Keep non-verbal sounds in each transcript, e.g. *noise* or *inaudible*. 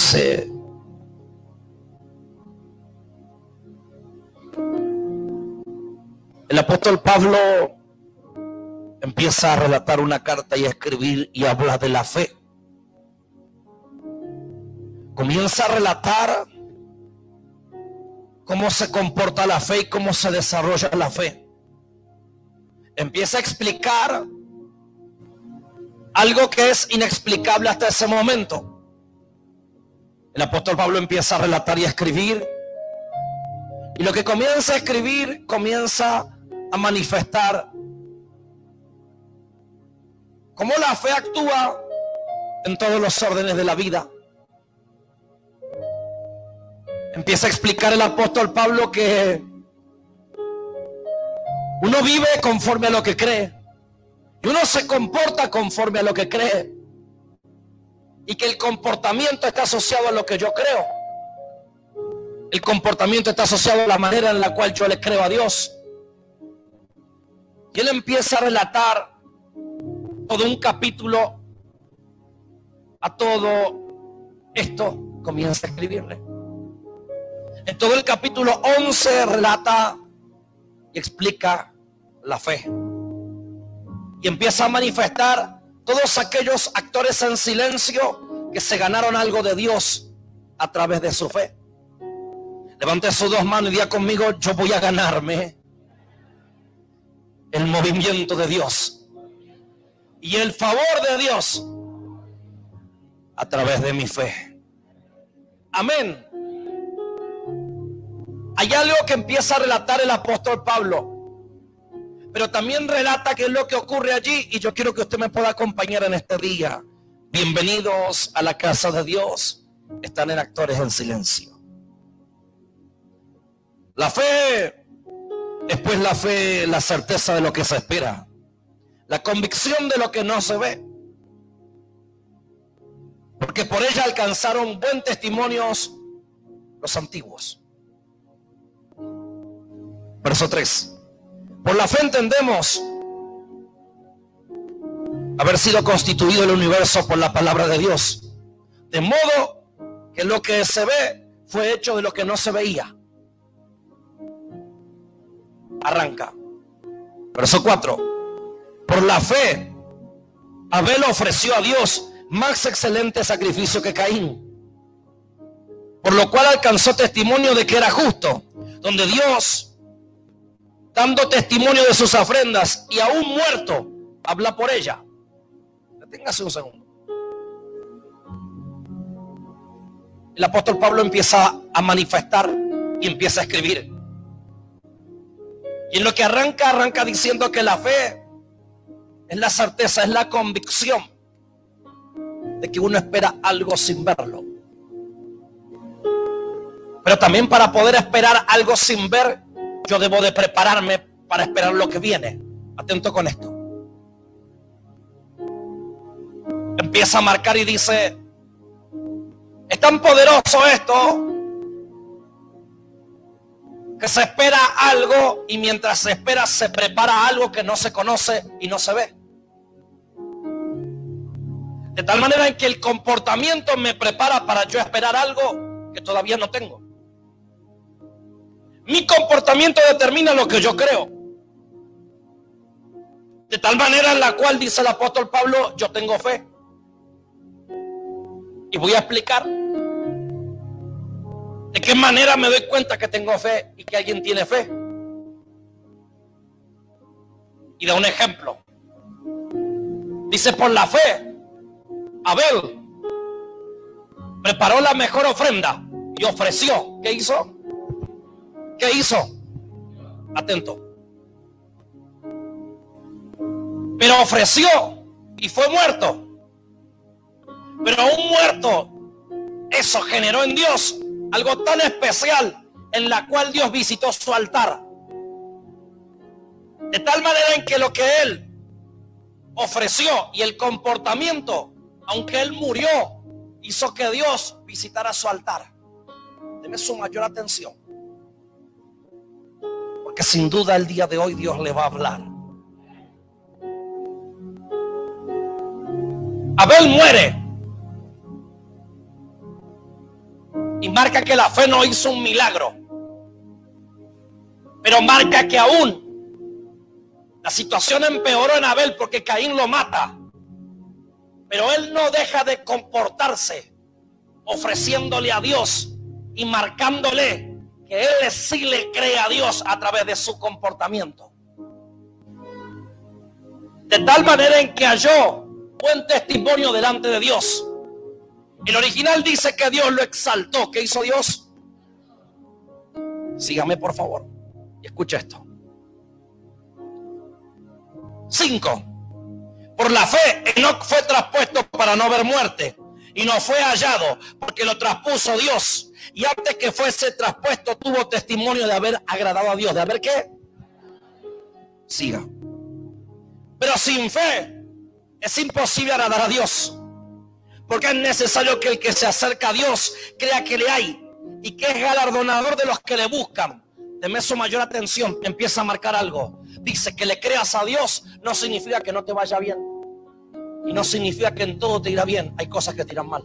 capítulo 11. El apóstol Pablo empieza a relatar una carta y a escribir y habla de la fe. Comienza a relatar cómo se comporta la fe y cómo se desarrolla la fe. Empieza a explicar algo que es inexplicable hasta ese momento. El apóstol Pablo empieza a relatar y a escribir. Y lo que comienza a escribir comienza a manifestar cómo la fe actúa en todos los órdenes de la vida. Empieza a explicar el apóstol Pablo que uno vive conforme a lo que cree. Y uno se comporta conforme a lo que cree. Y que el comportamiento está asociado a lo que yo creo. El comportamiento está asociado a la manera en la cual yo le creo a Dios. Y él empieza a relatar todo un capítulo a todo esto. Comienza a escribirle. En todo el capítulo 11 relata y explica la fe. Y empieza a manifestar todos aquellos actores en silencio que se ganaron algo de Dios a través de su fe. Levante sus dos manos y diga conmigo, yo voy a ganarme el movimiento de Dios y el favor de Dios a través de mi fe. Amén. Hay algo que empieza a relatar el apóstol Pablo. Pero también relata qué es lo que ocurre allí y yo quiero que usted me pueda acompañar en este día. Bienvenidos a la casa de Dios. Están en actores en silencio. La fe, después la fe, la certeza de lo que se espera. La convicción de lo que no se ve. Porque por ella alcanzaron buen testimonios los antiguos. Verso 3. Por la fe entendemos haber sido constituido el universo por la palabra de Dios. De modo que lo que se ve fue hecho de lo que no se veía. Arranca. Verso 4. Por la fe, Abel ofreció a Dios más excelente sacrificio que Caín. Por lo cual alcanzó testimonio de que era justo. Donde Dios dando testimonio de sus ofrendas y aún muerto, habla por ella. Deténgase un segundo. El apóstol Pablo empieza a manifestar y empieza a escribir. Y en lo que arranca, arranca diciendo que la fe es la certeza, es la convicción de que uno espera algo sin verlo. Pero también para poder esperar algo sin ver, yo debo de prepararme para esperar lo que viene. Atento con esto. Empieza a marcar y dice, es tan poderoso esto que se espera algo y mientras se espera se prepara algo que no se conoce y no se ve. De tal manera en que el comportamiento me prepara para yo esperar algo que todavía no tengo. Mi comportamiento determina lo que yo creo. De tal manera en la cual dice el apóstol Pablo, yo tengo fe. Y voy a explicar de qué manera me doy cuenta que tengo fe y que alguien tiene fe. Y da un ejemplo. Dice, por la fe, Abel preparó la mejor ofrenda y ofreció. ¿Qué hizo? ¿Qué hizo? Atento. Pero ofreció y fue muerto. Pero un muerto, eso generó en Dios algo tan especial en la cual Dios visitó su altar. De tal manera en que lo que él ofreció y el comportamiento, aunque él murió, hizo que Dios visitara su altar. Deme su mayor atención. Porque sin duda el día de hoy Dios le va a hablar. Abel muere. Y marca que la fe no hizo un milagro. Pero marca que aún la situación empeoró en Abel porque Caín lo mata. Pero él no deja de comportarse ofreciéndole a Dios y marcándole que él sí le cree a Dios a través de su comportamiento. De tal manera en que halló buen testimonio delante de Dios. El original dice que Dios lo exaltó. ¿Qué hizo Dios? Sígame por favor y escucha esto. 5. Por la fe, Enoch fue traspuesto para no ver muerte y no fue hallado porque lo traspuso Dios. Y antes que fuese traspuesto tuvo testimonio de haber agradado a Dios. ¿De haber qué? Siga. Pero sin fe es imposible agradar a Dios. Porque es necesario que el que se acerca a Dios crea que le hay y que es galardonador de los que le buscan. Deme su mayor atención, empieza a marcar algo. Dice que le creas a Dios no significa que no te vaya bien. Y no significa que en todo te irá bien. Hay cosas que te irán mal.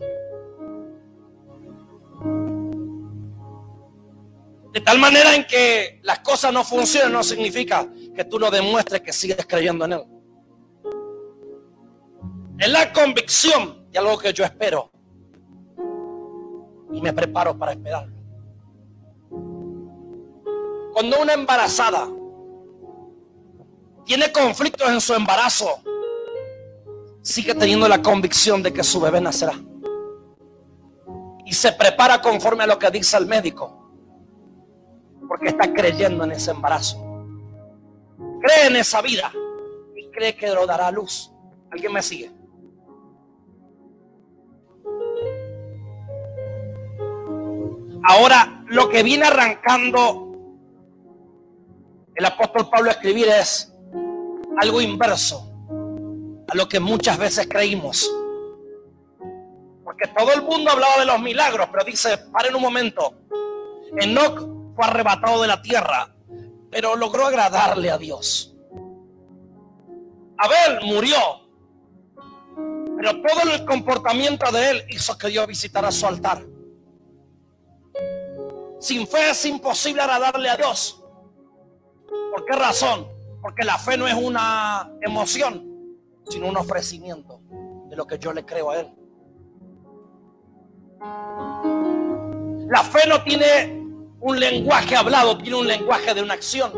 De tal manera en que las cosas no funcionan no significa que tú no demuestres que sigues creyendo en Él. Es la convicción de algo que yo espero. Y me preparo para esperarlo. Cuando una embarazada tiene conflictos en su embarazo, sigue teniendo la convicción de que su bebé nacerá. Y se prepara conforme a lo que dice el médico. Porque está creyendo en ese embarazo. Cree en esa vida. Y cree que lo dará luz. ¿Alguien me sigue? Ahora, lo que viene arrancando el apóstol Pablo a escribir es algo inverso a lo que muchas veces creímos. Porque todo el mundo hablaba de los milagros, pero dice, paren un momento. Enoch fue arrebatado de la tierra, pero logró agradarle a Dios. Abel murió, pero todo el comportamiento de él hizo que Dios visitara su altar. Sin fe es imposible agradarle a Dios. ¿Por qué razón? Porque la fe no es una emoción, sino un ofrecimiento de lo que yo le creo a Él. La fe no tiene un lenguaje hablado, tiene un lenguaje de una acción.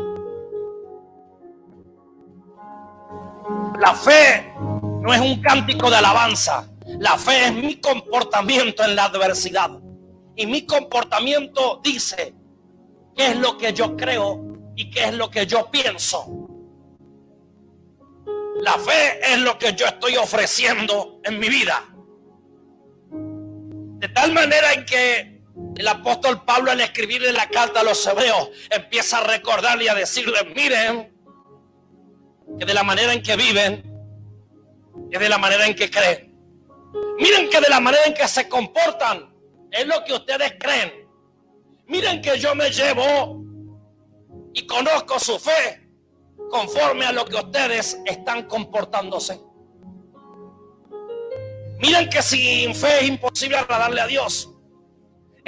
La fe no es un cántico de alabanza. La fe es mi comportamiento en la adversidad. Y mi comportamiento dice qué es lo que yo creo y qué es lo que yo pienso. La fe es lo que yo estoy ofreciendo en mi vida. De tal manera en que el apóstol Pablo al escribirle la carta a los hebreos empieza a recordarle y a decirle, miren, que de la manera en que viven, que de la manera en que creen. Miren que de la manera en que se comportan es lo que ustedes creen. Miren que yo me llevo y conozco su fe conforme a lo que ustedes están comportándose. Miren que sin fe es imposible agradarle a Dios.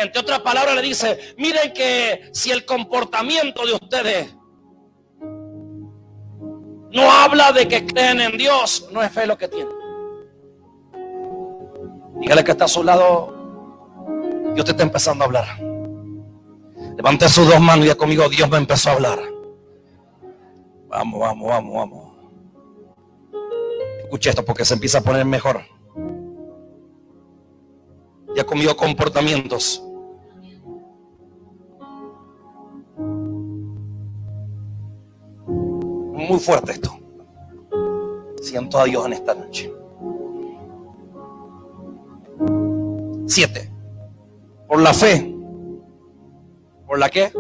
Entre otras palabras le dice, miren que si el comportamiento de ustedes no habla de que creen en Dios, no es fe lo que tienen. Dígale que está a su lado, Dios te está empezando a hablar. Levante sus dos manos y ya conmigo Dios me empezó a hablar. Vamos, vamos, vamos, vamos. Escuche esto porque se empieza a poner mejor. Ya comido comportamientos. Muy fuerte esto. Siento a Dios en esta noche. Siete. Por la fe. ¿Por la qué?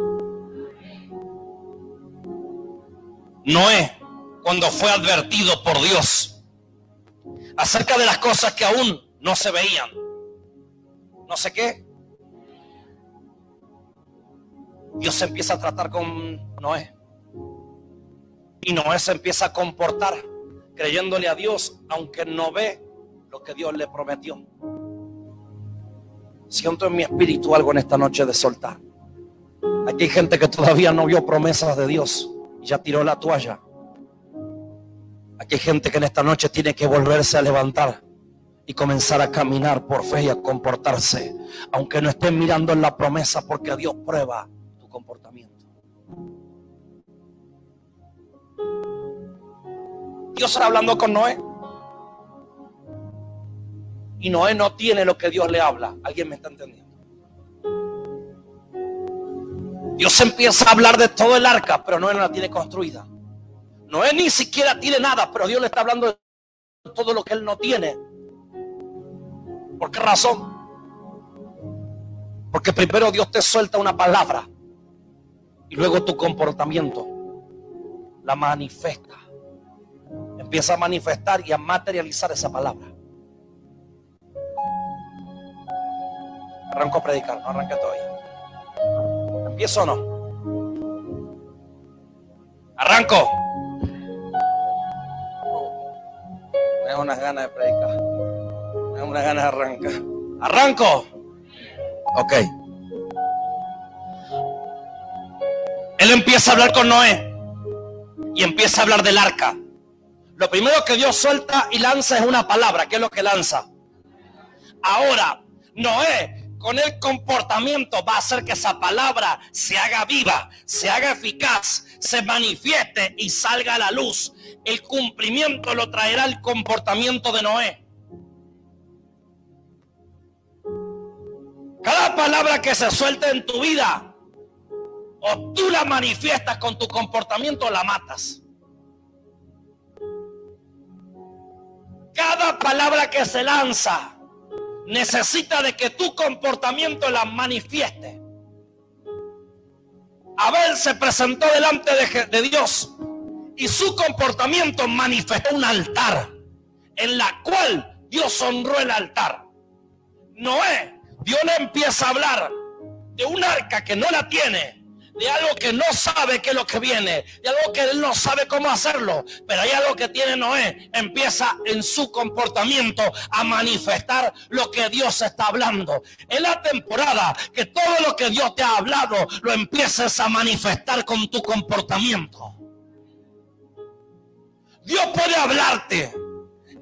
Noé, cuando fue advertido por Dios acerca de las cosas que aún no se veían, no sé qué, Dios empieza a tratar con Noé. Y Noé se empieza a comportar creyéndole a Dios, aunque no ve lo que Dios le prometió. Siento en mi espíritu algo en esta noche de soltar. Aquí hay gente que todavía no vio promesas de Dios y ya tiró la toalla. Aquí hay gente que en esta noche tiene que volverse a levantar y comenzar a caminar por fe y a comportarse, aunque no estén mirando en la promesa, porque Dios prueba tu comportamiento. Dios está hablando con Noé. Y Noé no tiene lo que Dios le habla. ¿Alguien me está entendiendo? Dios empieza a hablar de todo el arca, pero Noé no la tiene construida. Noé ni siquiera tiene nada, pero Dios le está hablando de todo lo que él no tiene. ¿Por qué razón? Porque primero Dios te suelta una palabra y luego tu comportamiento la manifiesta. Empieza a manifestar y a materializar esa palabra. Arranco a predicar, no arranque todavía. ¿Empiezo o no? Arranco. Me da unas ganas de predicar. Me da unas ganas de arrancar. Arranco. Ok. Él empieza a hablar con Noé y empieza a hablar del arca. Lo primero que Dios suelta y lanza es una palabra. ¿Qué es lo que lanza? Ahora, Noé con el comportamiento va a hacer que esa palabra se haga viva, se haga eficaz, se manifieste y salga a la luz. El cumplimiento lo traerá el comportamiento de Noé. Cada palabra que se suelte en tu vida, o tú la manifiestas con tu comportamiento la matas. Cada palabra que se lanza necesita de que tu comportamiento la manifieste. Abel se presentó delante de, de, Dios y su comportamiento manifestó un altar en la cual Dios honró el altar. Noé, Dios le empieza a hablar de un arca que no la tiene de algo que no sabe qué es lo que viene, de algo que él no sabe cómo hacerlo, pero hay algo que tiene Noé, empieza en su comportamiento a manifestar lo que Dios está hablando. En la temporada que todo lo que Dios te ha hablado lo empieces a manifestar con tu comportamiento. Dios puede hablarte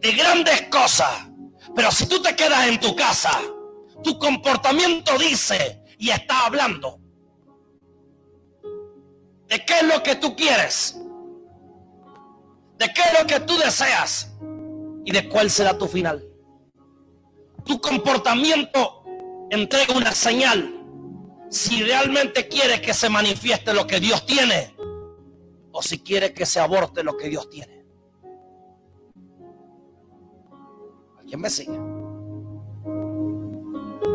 de grandes cosas, pero si tú te quedas en tu casa, tu comportamiento dice y está hablando de qué es lo que tú quieres, de qué es lo que tú deseas y de cuál será tu final. Tu comportamiento entrega una señal si realmente quieres que se manifieste lo que Dios tiene o si quiere que se aborte lo que Dios tiene. ¿Alguien me sigue?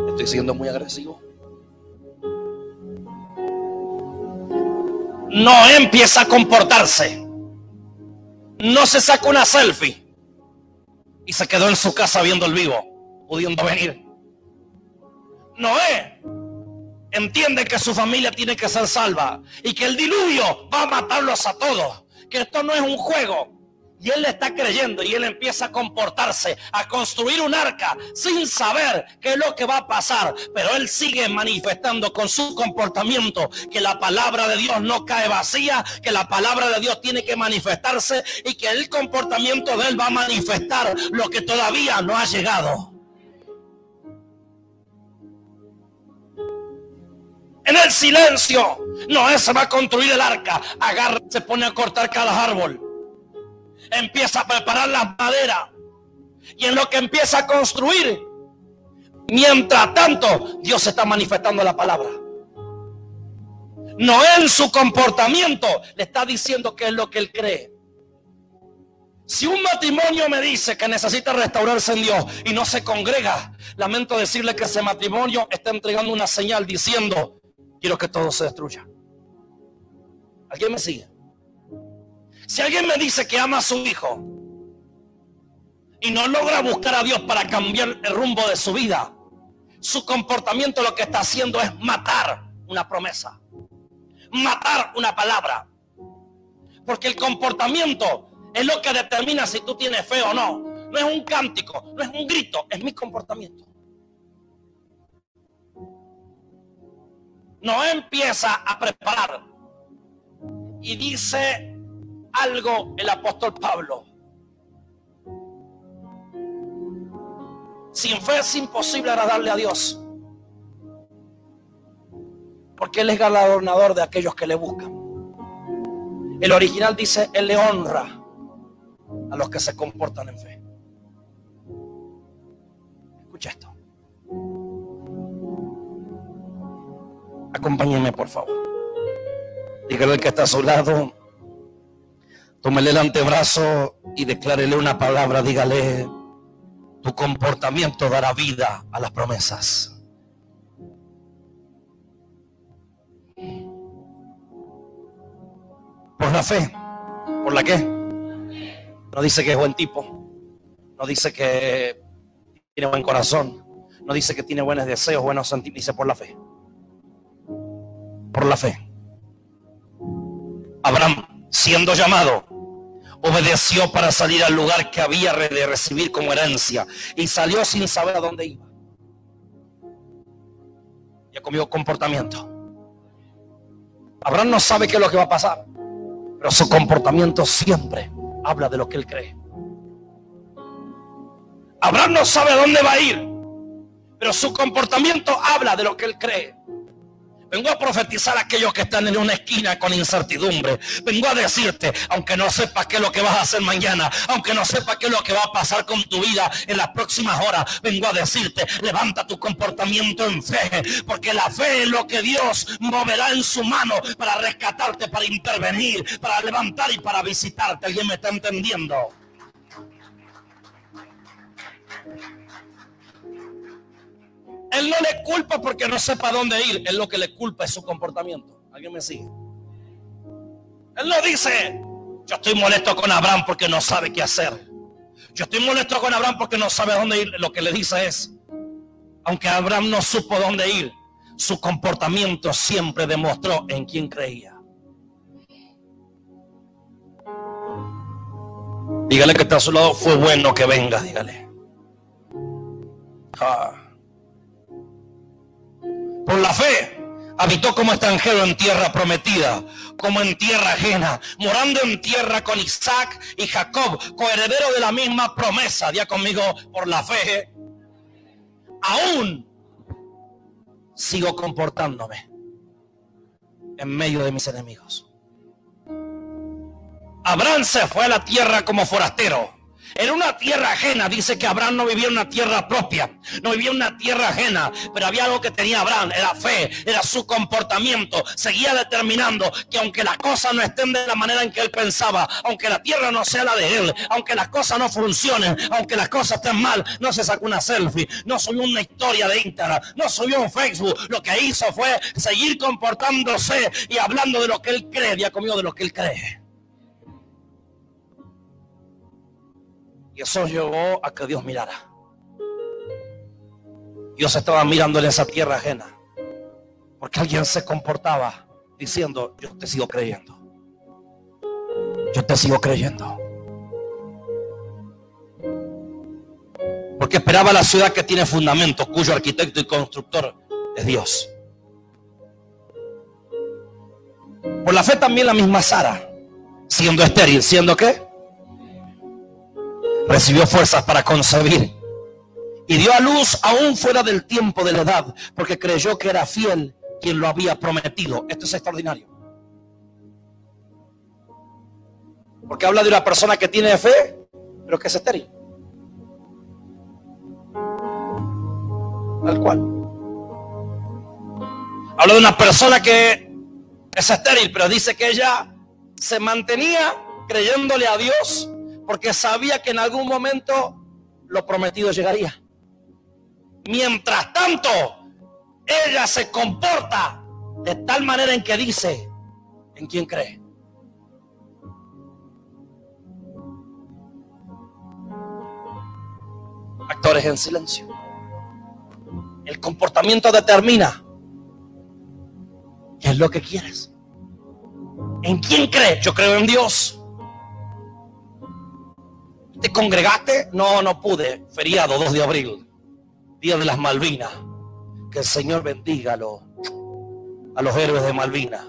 Estoy siendo muy agresivo. No empieza a comportarse. No se saca una selfie y se quedó en su casa viendo el vivo, pudiendo venir. Noé entiende que su familia tiene que ser salva y que el diluvio va a matarlos a todos, que esto no es un juego, y él le está creyendo y él empieza a comportarse, a construir un arca sin saber qué es lo que va a pasar. Pero él sigue manifestando con su comportamiento que la palabra de Dios no cae vacía, que la palabra de Dios tiene que manifestarse y que el comportamiento de él va a manifestar lo que todavía no ha llegado. En el silencio, Noé se va a construir el arca. Agarra, se pone a cortar cada árbol empieza a preparar las maderas. Y en lo que empieza a construir, mientras tanto, Dios está manifestando la palabra. No en su comportamiento le está diciendo que es lo que él cree. Si un matrimonio me dice que necesita restaurarse en Dios y no se congrega, lamento decirle que ese matrimonio está entregando una señal diciendo, quiero que todo se destruya. ¿Alguien me sigue? Si alguien me dice que ama a su hijo y no logra buscar a Dios para cambiar el rumbo de su vida, su comportamiento lo que está haciendo es matar una promesa, matar una palabra. Porque el comportamiento es lo que determina si tú tienes fe o no. No es un cántico, no es un grito, es mi comportamiento. no empieza a preparar. Y dice algo el apóstol Pablo. Sin fe es imposible agradarle a Dios. Porque Él es galardonador de aquellos que le buscan. El original dice, Él le honra a los que se comportan en fe. Escucha esto. Acompáñenme, por favor. Dígale al que está a su lado. Tómele el antebrazo y declárele una palabra. Dígale, tu comportamiento dará vida a las promesas. Por la fe. ¿Por la qué? No dice que es buen tipo. No dice que tiene buen corazón. No dice que tiene buenos deseos, buenos sentimientos. Dice por la fe. Por la fe. Abraham, siendo llamado, obedeció para salir al lugar que había de recibir como herencia y salió sin saber a dónde iba. Ya comió comportamiento. Abraham no sabe qué es lo que va a pasar, pero su comportamiento siempre habla de lo que él cree. Abraham no sabe a dónde va a ir, pero su comportamiento habla de lo que él cree. Vengo a profetizar a aquellos que están en una esquina con incertidumbre. Vengo a decirte, aunque no sepas qué es lo que vas a hacer mañana, aunque no sepas qué es lo que va a pasar con tu vida en las próximas horas, vengo a decirte, levanta tu comportamiento en fe, porque la fe es lo que Dios moverá en su mano para rescatarte, para intervenir, para levantar y para visitarte. ¿Alguien me está entendiendo? Él no le culpa porque no sepa dónde ir. Él lo que le culpa es su comportamiento. ¿Alguien me sigue? Él no dice, yo estoy molesto con Abraham porque no sabe qué hacer. Yo estoy molesto con Abraham porque no sabe dónde ir. Lo que le dice es, aunque Abraham no supo dónde ir, su comportamiento siempre demostró en quién creía. Dígale que está a su lado, fue bueno que venga, dígale. Ah. La fe habitó como extranjero en tierra prometida, como en tierra ajena, morando en tierra con Isaac y Jacob, coheredero de la misma promesa. Día conmigo, por la fe, aún sigo comportándome en medio de mis enemigos. Abraham se fue a la tierra como forastero en una tierra ajena. Dice que Abraham no vivía en una tierra propia, no vivía en una tierra ajena, pero había algo que tenía Abraham, era fe, era su comportamiento. Seguía determinando que aunque las cosas no estén de la manera en que él pensaba, aunque la tierra no sea la de él, aunque las cosas no funcionen, aunque las cosas estén mal, no se sacó una selfie, no subió una historia de Instagram, no subió un Facebook. Lo que hizo fue seguir comportándose y hablando de lo que él cree, ya comió de lo que él cree. Eso llevó a que Dios mirara. Dios estaba mirando en esa tierra ajena. Porque alguien se comportaba diciendo, yo te sigo creyendo. Yo te sigo creyendo. Porque esperaba la ciudad que tiene fundamento, cuyo arquitecto y constructor es Dios. Por la fe también la misma Sara, siendo estéril, siendo qué? Recibió fuerzas para concebir y dio a luz aún fuera del tiempo de la edad, porque creyó que era fiel quien lo había prometido. Esto es extraordinario. Porque habla de una persona que tiene fe, pero que es estéril. Tal cual. Habla de una persona que es estéril, pero dice que ella se mantenía creyéndole a Dios porque sabía que en algún momento lo prometido llegaría. Mientras tanto, ella se comporta de tal manera en que dice en quién cree. Actores en silencio. El comportamiento determina qué es lo que quieres. ¿En quién cree? Yo creo en Dios. ¿Te congregaste? No, no pude. Feriado 2 de abril, Día de las Malvinas. Que el Señor bendígalo. a los héroes de Malvina.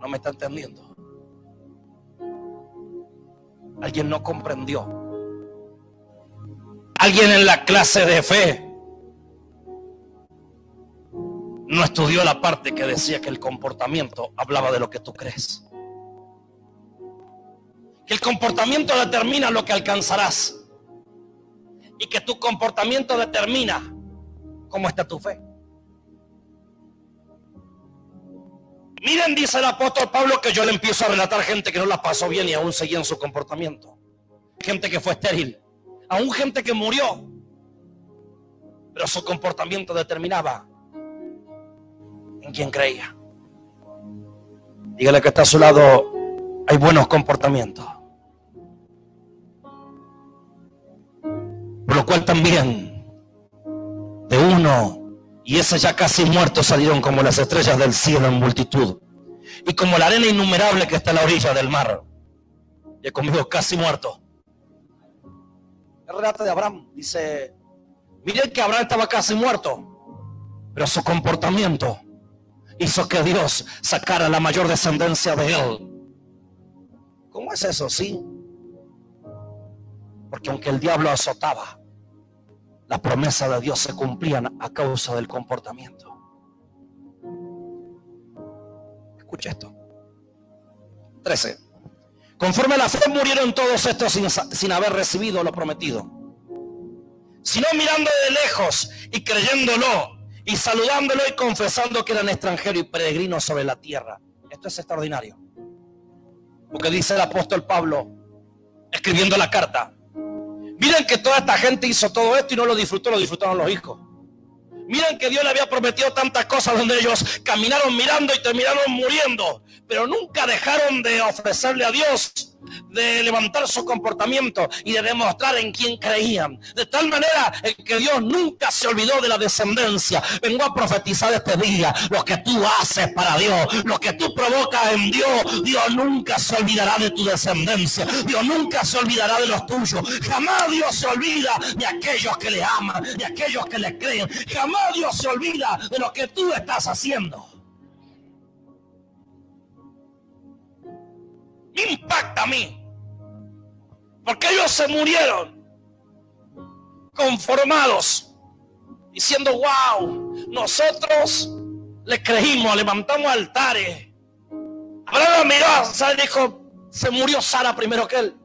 No me está entendiendo. Alguien no comprendió. Alguien en la clase de fe no estudió la parte que decía que el comportamiento hablaba de lo que tú crees. Que el comportamiento determina lo que alcanzarás. Y que tu comportamiento determina cómo está tu fe. Miren, dice el apóstol Pablo, que yo le empiezo a relatar gente que no la pasó bien y aún seguía en su comportamiento. Gente que fue estéril. Aún gente que murió. Pero su comportamiento determinaba en quién creía. Dígale que está a su lado, hay buenos comportamientos. Lo cual también de uno y ese ya casi muertos salieron como las estrellas del cielo en multitud. Y como la arena innumerable que está a la orilla del mar. Y conmigo casi muerto. El relato de Abraham dice, miren que Abraham estaba casi muerto, pero su comportamiento hizo que Dios sacara la mayor descendencia de él. ¿Cómo es eso? Sí. Porque aunque el diablo azotaba, las promesas de Dios se cumplían a causa del comportamiento. Escucha esto. 13. Conforme a la fe murieron todos estos sin, sin haber recibido lo prometido, sino mirando de lejos y creyéndolo y saludándolo y confesando que eran extranjeros y peregrinos sobre la tierra. Esto es extraordinario. Porque dice el apóstol Pablo, escribiendo la carta, Miren que toda esta gente hizo todo esto y no lo disfrutó, lo disfrutaron los hijos. Miren que Dios le había prometido tantas cosas donde ellos caminaron mirando y terminaron muriendo, pero nunca dejaron de ofrecerle a Dios de levantar su comportamiento y de demostrar en quién creían. De tal manera que Dios nunca se olvidó de la descendencia. Vengo a profetizar este día. Lo que tú haces para Dios, lo que tú provocas en Dios, Dios nunca se olvidará de tu descendencia. Dios nunca se olvidará de los tuyos. Jamás Dios se olvida de aquellos que le aman, de aquellos que le creen. Jamás Dios se olvida de lo que tú estás haciendo. Impacta a mí. Porque ellos se murieron conformados, diciendo, wow, nosotros le creímos, levantamos altares. Abraham miró, dijo, se murió Sara primero que él.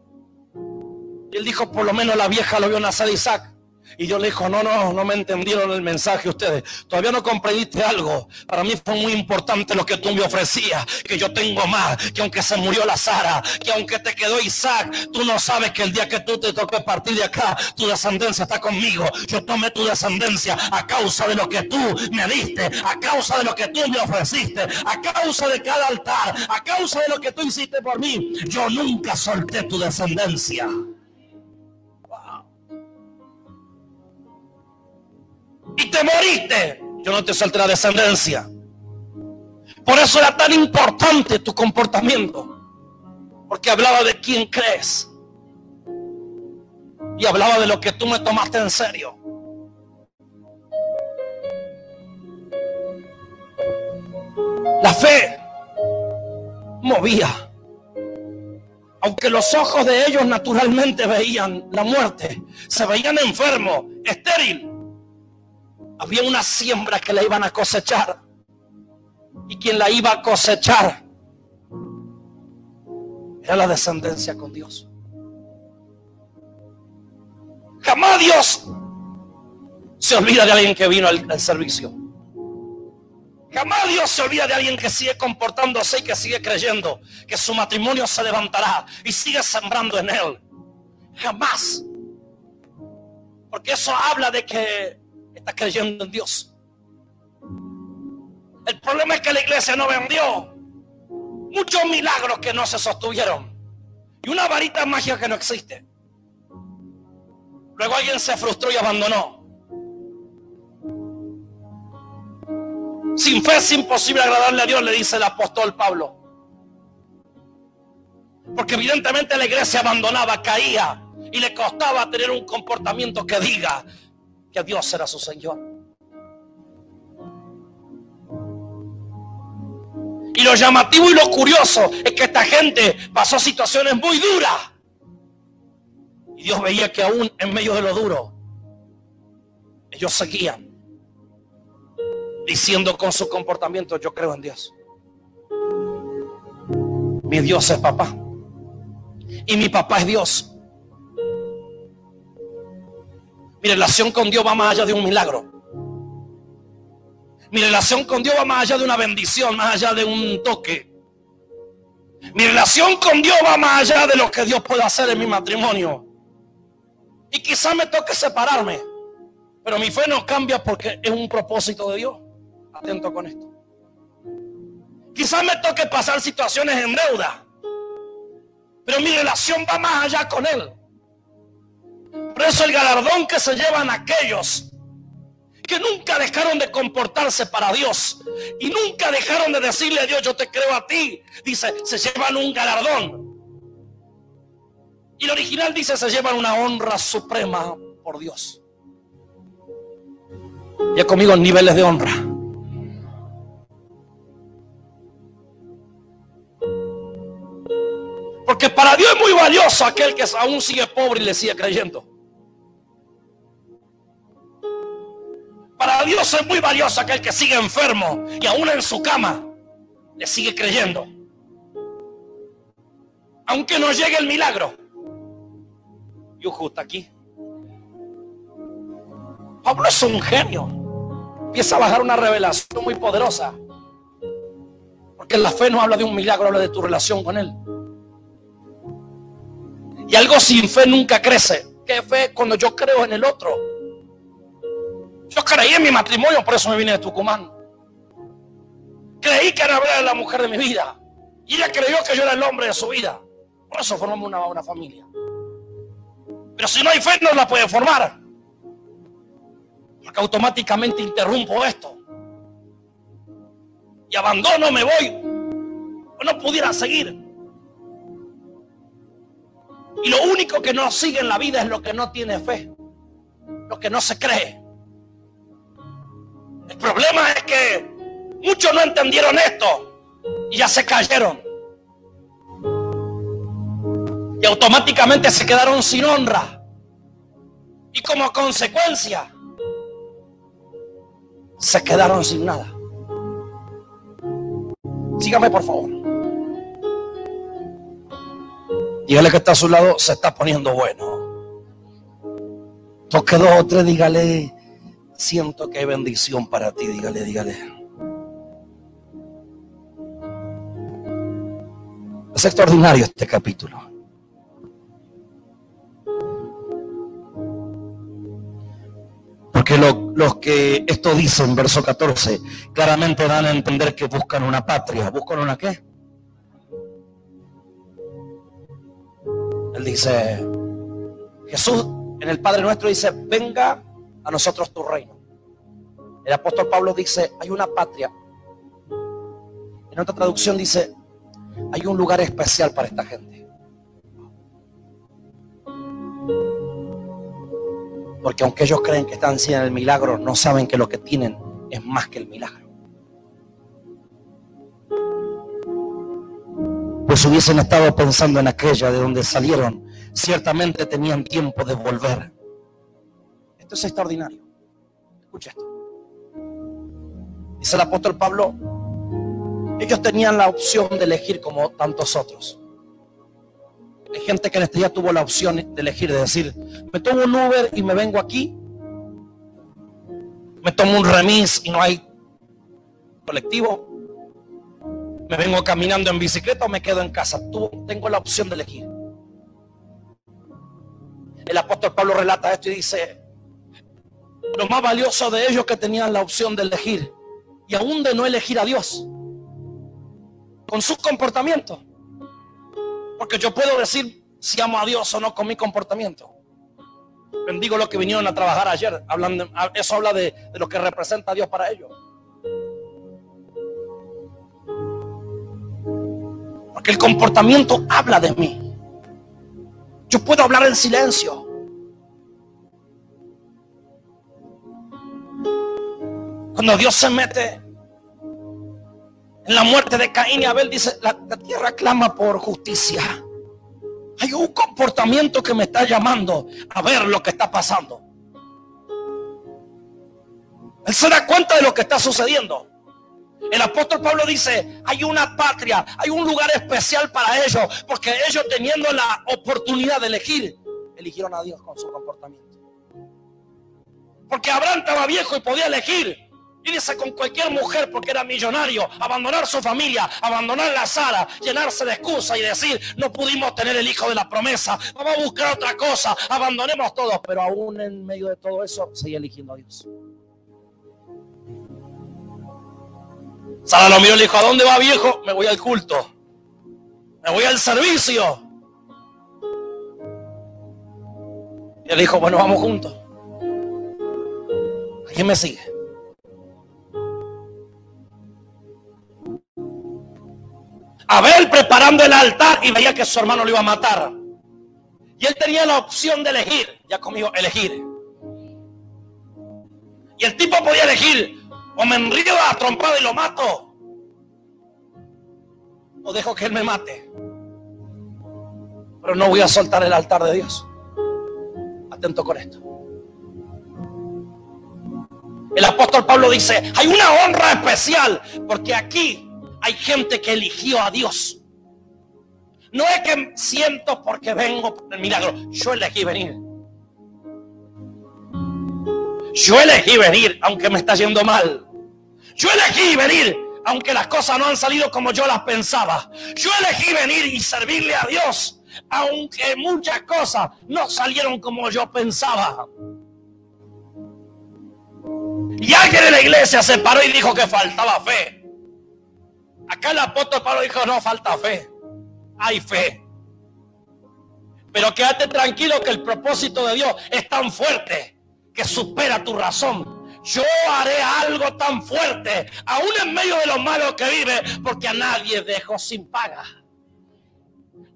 Y él dijo, por lo menos la vieja lo vio nacer Isaac. Y yo le dijo, no, no, no me entendieron el mensaje ustedes. Todavía no comprendiste algo. Para mí fue muy importante lo que tú me ofrecías. Que yo tengo más. Que aunque se murió la Sara. Que aunque te quedó Isaac. Tú no sabes que el día que tú te toques partir de acá. Tu descendencia está conmigo. Yo tomé tu descendencia a causa de lo que tú me diste. A causa de lo que tú me ofreciste. A causa de cada altar. A causa de lo que tú hiciste por mí. Yo nunca solté tu descendencia. Y te moriste, yo no te solté la descendencia. Por eso era tan importante tu comportamiento. Porque hablaba de quién crees. Y hablaba de lo que tú me tomaste en serio. La fe movía. Aunque los ojos de ellos naturalmente veían la muerte, se veían enfermos, estéril, había una siembra que la iban a cosechar. Y quien la iba a cosechar era la descendencia con Dios. Jamás Dios se olvida de alguien que vino al, al, servicio. Jamás Dios se olvida de alguien que sigue comportándose y que sigue creyendo que su matrimonio se levantará y sigue sembrando en él. Jamás. Porque eso habla de que está creyendo en Dios. El problema es que la iglesia no vendió muchos milagros que no se sostuvieron y una varita mágica que no existe. Luego alguien se frustró y abandonó. Sin fe es imposible agradarle a Dios, le dice el apóstol Pablo. Porque evidentemente la iglesia abandonaba, caía y le costaba tener un comportamiento que diga, que Dios será su Señor. Y lo llamativo y lo curioso es que esta gente pasó situaciones muy duras. Y Dios veía que aún en medio de lo duro, ellos seguían diciendo con su comportamiento, yo creo en Dios. Mi Dios es papá. Y mi papá es Dios. Mi relación con Dios va más allá de un milagro. Mi relación con Dios va más allá de una bendición, más allá de un toque. Mi relación con Dios va más allá de lo que Dios puede hacer en mi matrimonio. Y quizás me toque separarme. Pero mi fe no cambia porque es un propósito de Dios. Atento con esto. Quizás me toque pasar situaciones en deuda. Pero mi relación va más allá con Él. Por eso el galardón que se llevan aquellos que nunca dejaron de comportarse para Dios y nunca dejaron de decirle a Dios, yo te creo a ti. Dice, se llevan un galardón. Y el original dice, se llevan una honra suprema por Dios. Ya conmigo niveles de honra. Porque para Dios es muy valioso aquel que aún sigue pobre y le sigue creyendo. Para Dios es muy valioso aquel que sigue enfermo y aún en su cama le sigue creyendo. Aunque no llegue el milagro. Yo justo aquí. Pablo es un genio. Empieza a bajar una revelación muy poderosa. Porque la fe no habla de un milagro, habla de tu relación con Él. Y algo sin fe nunca crece. ¿Qué fe? Cuando yo creo en el otro. Yo creí en mi matrimonio, por eso me vine de Tucumán. Creí que era la mujer de mi vida. Y ella creyó que yo era el hombre de su vida. Por eso formamos una, una familia. Pero si no hay fe, no la puede formar. Porque automáticamente interrumpo esto. Y abandono, me voy. No pudiera seguir. Y lo único que no sigue en la vida es lo que no tiene fe. Lo que no se cree. El problema es que muchos no entendieron esto y ya se cayeron. Y automáticamente se quedaron sin honra. Y como consecuencia, se quedaron sin nada. Sígame por favor. Dígale que está a su lado, se está poniendo bueno. Toque dos o tres, dígale, Siento que hay bendición para ti. Dígale, dígale. Es extraordinario este capítulo. Porque los que esto dice en verso 14 claramente dan a entender que buscan una patria. ¿Buscan una qué? Él dice, Jesús en el Padre nuestro dice, venga a nosotros tu reino. El apóstol Pablo dice, hay una patria. En otra traducción dice, hay un lugar especial para esta gente. Porque aunque ellos creen que están sin el milagro, no saben que lo que tienen es más que el milagro. Pues hubiesen estado pensando en aquella de donde salieron, ciertamente tenían tiempo de volver esto es extraordinario. Escucha esto. Dice el apóstol Pablo, ellos tenían la opción de elegir como tantos otros. Hay gente que en este día tuvo la opción de elegir, de decir, me tomo un Uber y me vengo aquí. Me tomo un remis y no hay colectivo. Me vengo caminando en bicicleta o me quedo en casa. tengo la opción de elegir. El apóstol Pablo relata esto y dice, lo más valioso de ellos que tenían la opción de elegir y aún de no elegir a Dios con su comportamiento. Porque yo puedo decir si amo a Dios o no con mi comportamiento. Bendigo los que vinieron a trabajar ayer. Hablando, eso habla de, de lo que representa a Dios para ellos. Porque el comportamiento habla de mí. Yo puedo hablar en silencio. Cuando Dios se mete, En la muerte de Caín y Abel dice, la, tierra clama por justicia. Hay un comportamiento que me está llamando a ver lo que está pasando. Él se da cuenta de lo que está sucediendo. El apóstol Pablo dice, hay una patria, hay un lugar especial para ellos, porque ellos teniendo la oportunidad de elegir, eligieron a Dios con su comportamiento. Porque Abraham estaba viejo y podía elegir irse con cualquier mujer porque era millonario, abandonar su familia, abandonar la sala, llenarse de excusas y decir, no pudimos tener el hijo de la promesa, vamos a buscar otra cosa, abandonemos todo. Pero aún en medio de todo eso, seguía eligiendo a Dios. Sara lo miró y le dijo, ¿a dónde va viejo? Me voy al culto. Me voy al servicio. Y él dijo, bueno, vamos juntos. quién me sigue? Abel preparando el altar y veía que su hermano lo iba a matar. Y él tenía la opción de elegir. Ya conmigo, elegir. Y el tipo podía elegir o me enrío a trompada y lo mato. O dejo que él me mate. Pero no voy a soltar el altar de Dios. Atento con esto. El apóstol Pablo dice, hay una honra especial porque aquí hay gente que eligió a Dios. No es que siento porque vengo por el milagro. Yo elegí venir. Yo elegí venir, aunque me está yendo mal. Yo elegí venir, aunque las cosas no han salido como yo las pensaba. Yo elegí venir y servirle a Dios, aunque muchas cosas no salieron como yo pensaba. Y alguien en la iglesia se paró y dijo que faltaba fe. Acá el apóstol Pablo dijo, no falta fe, hay fe. Pero quédate tranquilo que el propósito de Dios es tan fuerte que supera tu razón. Yo haré algo tan fuerte, aún en medio de lo malo que vive, porque a nadie dejó sin paga.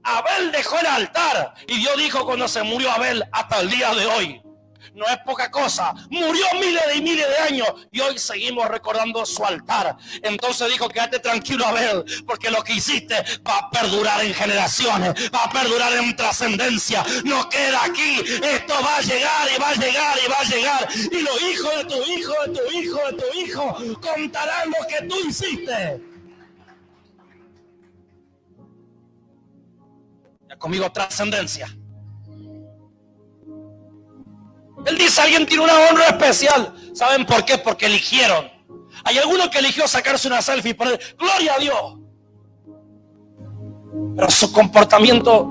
Abel dejó el altar y Dios dijo cuando se murió Abel hasta el día de hoy no es poca cosa. Murió miles y miles de años y hoy seguimos recordando su altar. Entonces dijo, quédate tranquilo, Abel, porque lo que hiciste va a perdurar en generaciones, va a perdurar en trascendencia. No queda aquí, esto va a llegar y va a llegar y va a llegar. Y los hijos de tu hijo, de tu hijo, de tu hijo, contarán lo que tú hiciste. Conmigo trascendencia. Él dice, alguien tiene una honra especial. ¿Saben por qué? Porque eligieron. Hay alguno que eligió sacarse una selfie y poner, gloria a Dios. Pero su comportamiento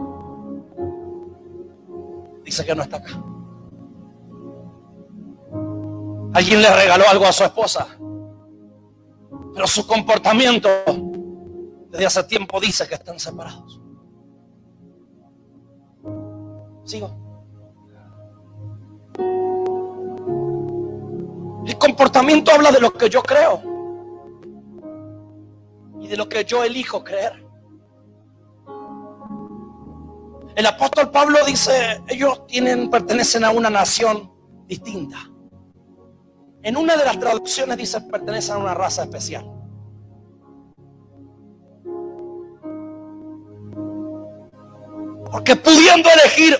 dice que no está acá. Alguien le regaló algo a su esposa. Pero su comportamiento desde hace tiempo dice que están separados. Sigo. El comportamiento habla de lo que yo creo y de lo que yo elijo creer. El apóstol Pablo dice, ellos tienen, pertenecen a una nación distinta. En una de las traducciones dice, pertenecen a una raza especial. Porque pudiendo elegir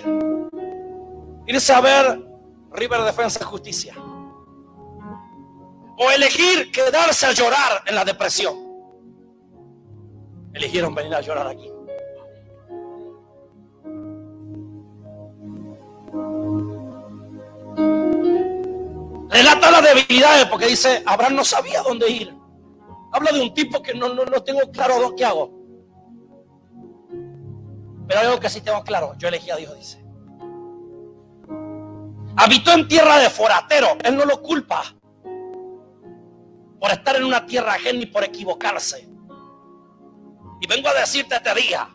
irse a ver River Defensa y Justicia o elegir quedarse a llorar en la depresión. Eligieron venir a llorar aquí. Relata las debilidades porque dice, Abraham no sabía dónde ir. Habla de un tipo que no, no, no tengo claro qué hago. Pero algo que sí tengo claro. Yo elegí a Dios, dice. Habitó en tierra de foratero. Él no lo culpa por estar en una tierra ajena y por equivocarse. Y vengo a decirte este día,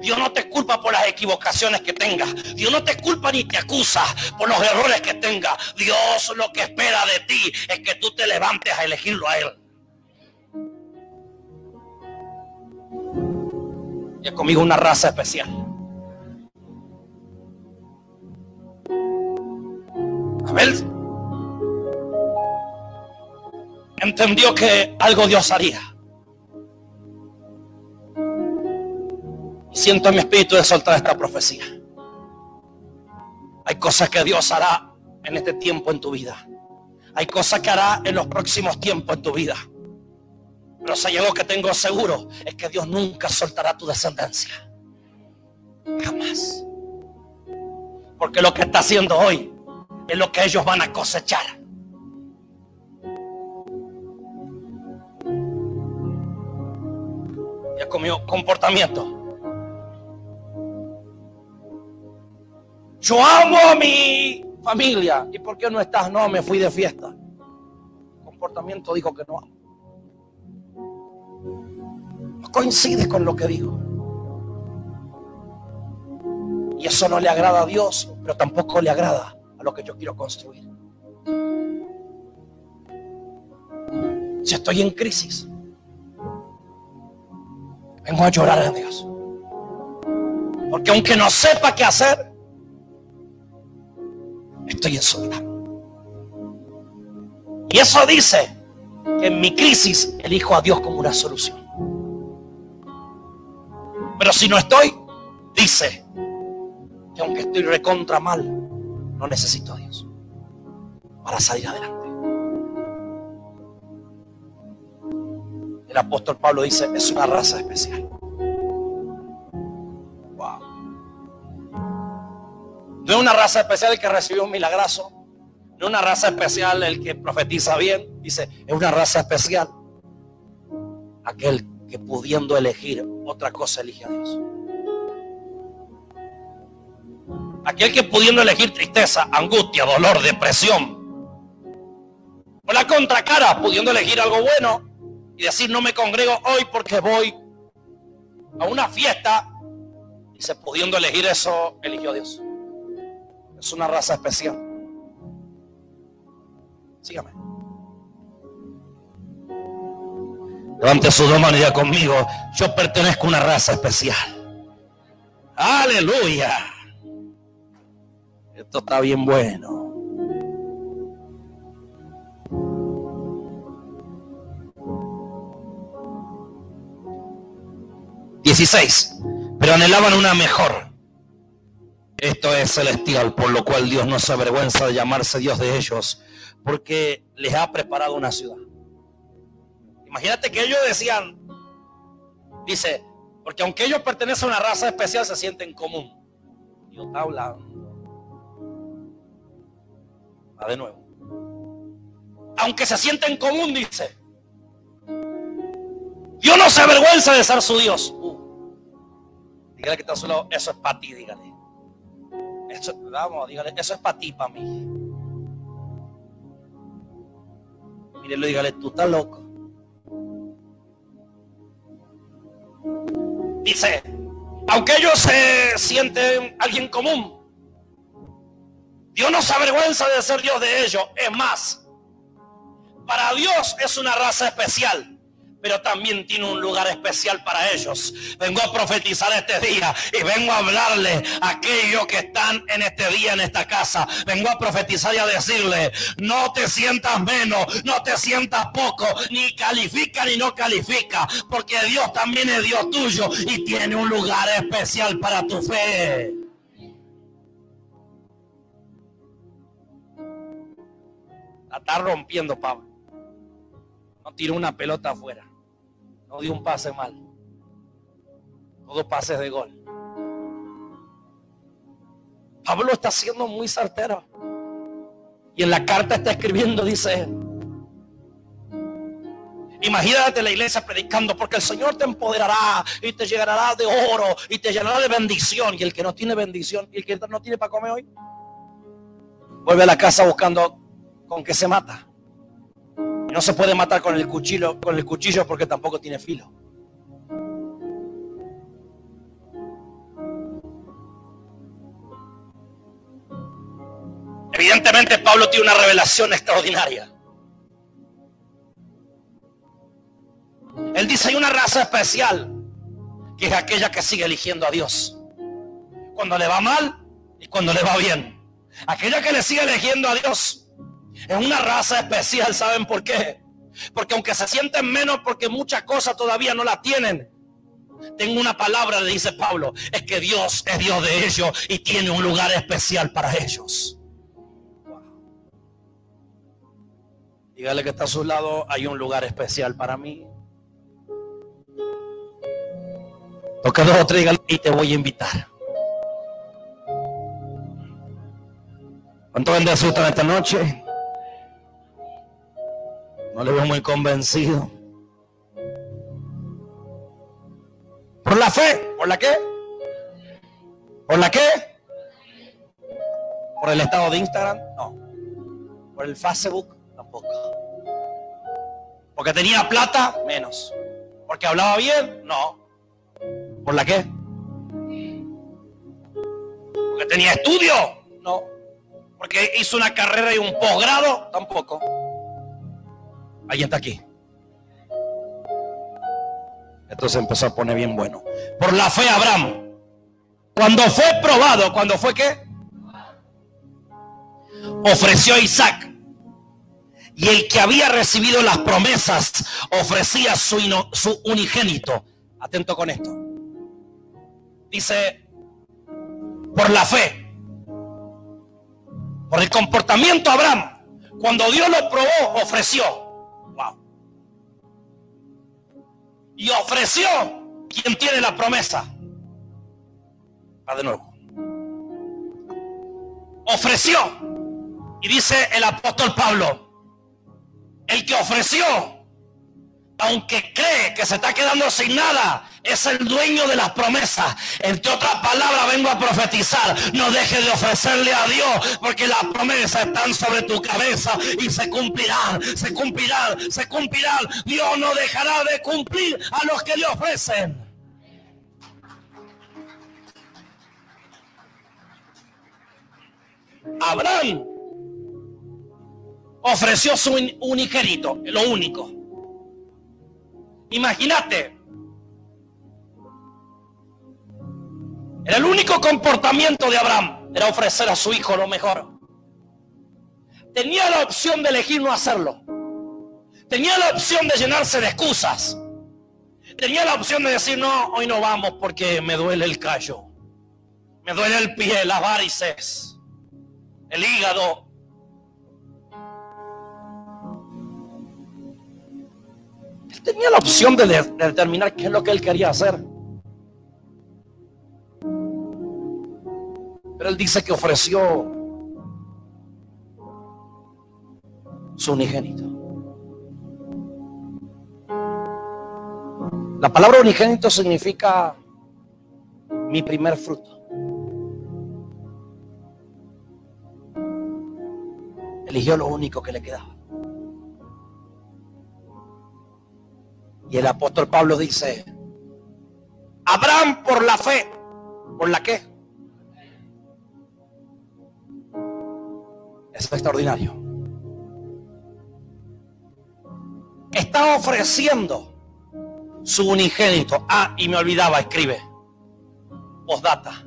Dios no te culpa por las equivocaciones que tengas. Dios no te culpa ni te acusa por los errores que tengas. Dios lo que espera de ti es que tú te levantes a elegirlo a Él. Y es conmigo una raza especial. A ver, entendió que algo Dios haría. Y siento mi espíritu de soltar esta profecía. Hay cosas que Dios hará en este tiempo en tu vida. Hay cosas que hará en los próximos tiempos en tu vida. Pero si hay algo que tengo seguro es que Dios nunca soltará tu descendencia. Jamás. Porque lo que está haciendo hoy es lo que ellos van a cosechar. Ya comió comportamiento. Yo amo a mi familia. ¿Y por qué no estás? No, me fui de fiesta. comportamiento dijo que no No coincide con lo que dijo. Y eso no le agrada a Dios, pero tampoco le agrada a lo que yo quiero construir. Si estoy en crisis, vengo a llorar a Dios. Porque aunque no sepa qué hacer, estoy en soledad. Y eso dice que en mi crisis elijo a Dios como una solución. Pero si no estoy, dice que aunque estoy recontra mal, no necesito a Dios para salir adelante. El apóstol Pablo dice, es una raza especial. No es una raza especial el que recibió un milagroso. No es una raza especial el que profetiza bien. Dice, es una raza especial. Aquel que pudiendo elegir otra cosa elige a Dios. Aquel que pudiendo elegir tristeza, angustia, dolor, depresión. O la contracara, pudiendo elegir algo bueno y decir no me congrego hoy porque voy a una fiesta. Dice, pudiendo elegir eso, eligió Dios. Es una raza especial. Sígame. Levante su dos manos conmigo. Yo pertenezco a una raza especial. Aleluya. Esto está bien bueno. Dieciséis. Pero anhelaban una mejor esto es celestial, por lo cual Dios no se avergüenza de llamarse Dios de ellos, porque les ha preparado una ciudad. Imagínate que ellos decían, dice, porque aunque ellos pertenecen a una raza especial, se sienten común. Dios está hablando. Va de nuevo. Aunque se sienten común, dice. Dios no se avergüenza de ser su Dios. Dígale que está solo, eso es para ti, dígale. Eso, vamos, dígale, eso es para ti, para mí. Mírelo, dígale, tú estás loco. Dice, aunque ellos se sienten alguien común, Dios no se avergüenza de ser Dios de ellos. Es más, para Dios es una raza especial pero también tiene un lugar especial para ellos. Vengo a profetizar este día y vengo a hablarle a aquellos que están en este día en esta casa. Vengo a profetizar y a decirle, no te sientas menos, no te sientas poco, ni califica ni no califica, porque Dios también es Dios tuyo y tiene un lugar especial para tu fe. La está rompiendo, Pablo. No tira una pelota afuera. No dio un pase mal. Todo pases de gol. Pablo está siendo muy certero. Y en la carta está escribiendo, dice, Imagínate la iglesia predicando, porque el Señor te empoderará y te llenará de oro y te llenará de bendición. Y el que no tiene bendición y el que no tiene para comer hoy, vuelve a la casa buscando con qué se mata no se puede matar con el cuchillo, con el cuchillo porque tampoco tiene filo. Evidentemente Pablo tiene una revelación extraordinaria. Él dice, hay una raza especial, que es aquella que sigue eligiendo a Dios. Cuando le va mal y cuando le va bien. Aquella que le sigue eligiendo a Dios es una raza especial, ¿saben por qué? Porque aunque se sienten menos porque muchas cosas todavía no la tienen, Tengo una palabra, le dice Pablo, es que Dios es Dios de ellos y tiene un lugar especial para ellos. Dígale que está a su lado, hay un lugar especial para mí. Toca dos o tres y te voy a invitar. ¿Cuánto vende asustan esta noche? No le veo muy convencido. ¿Por la fe? ¿Por la qué? ¿Por la qué? ¿Por el estado de Instagram? No. ¿Por el Facebook? Tampoco. ¿Porque tenía plata? Menos. ¿Porque hablaba bien? No. ¿Por la qué? ¿Porque tenía estudio? No. ¿Porque hizo una carrera y un posgrado? Tampoco. Alguien está aquí. Entonces empezó a poner bien bueno. Por la fe Abraham. Cuando fue probado, cuando fue qué? Ofreció Isaac. Y el que había recibido las promesas ofrecía su, su unigénito. Atento con esto. Dice, por la fe, por el comportamiento Abraham, cuando Dios lo probó, ofreció. Y ofreció quien tiene la promesa. Va de nuevo. Ofreció. Y dice el apóstol Pablo, el que ofreció, aunque cree que se está quedando sin nada, es el dueño de las promesas. Entre otras palabras, vengo a profetizar. No deje de ofrecerle a Dios, porque las promesas están sobre tu cabeza y se cumplirán, se cumplirán, se cumplirán. Dios no dejará de cumplir a los que le ofrecen. Abraham ofreció su unigénito, lo único. Imagínate. Era el único comportamiento de Abraham, era ofrecer a su hijo lo mejor. Tenía la opción de elegir no hacerlo. Tenía la opción de llenarse de excusas. Tenía la opción de decir, no, hoy no vamos porque me duele el callo. Me duele el pie, las varices, el hígado, tenía la opción de, determinar qué es lo que él quería hacer. Pero él dice que ofreció su unigénito. La palabra unigénito significa mi primer fruto. Eligió lo único que le quedaba. Y el apóstol Pablo dice, Abraham por la fe, ¿por la qué? Es extraordinario. Está ofreciendo su unigénito. Ah, y me olvidaba, escribe. Postdata.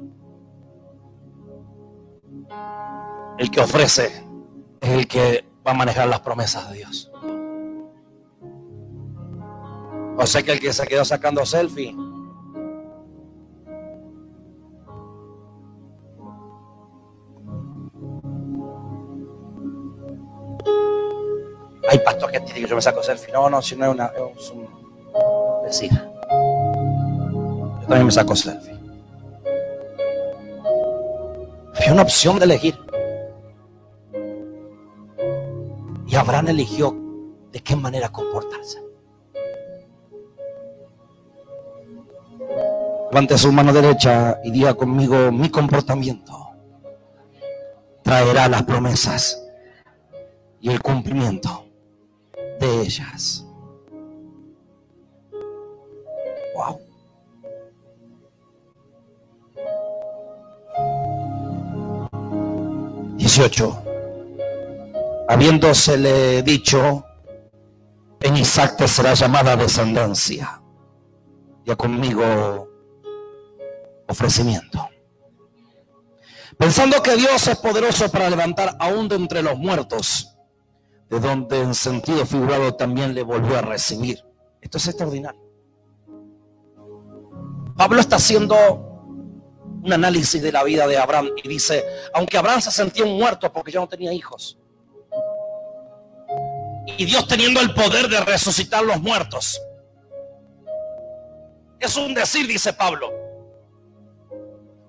El que ofrece es el que va a manejar las promesas de Dios. O sea que el que se quedó sacando selfie. Hay pastor que dice que yo me saco selfie. No, no, si no es una. Es un decir. Yo también me saco selfie. Hay una opción de elegir. Y Abraham eligió de qué manera comportarse. Levante su mano derecha y diga conmigo, mi comportamiento traerá las promesas y el cumplimiento de ellas. Wow. Dieciocho. Habiéndosele dicho, en Isaac te será llamada descendencia. Ya conmigo ofrecimiento. Pensando que Dios es poderoso para levantar aún de entre los muertos, de donde en sentido figurado también le volvió a recibir. Esto es extraordinario. Pablo está haciendo un análisis de la vida de Abraham y dice, aunque Abraham se sentía un muerto porque ya no tenía hijos, y Dios teniendo el poder de resucitar los muertos, es un decir, dice Pablo,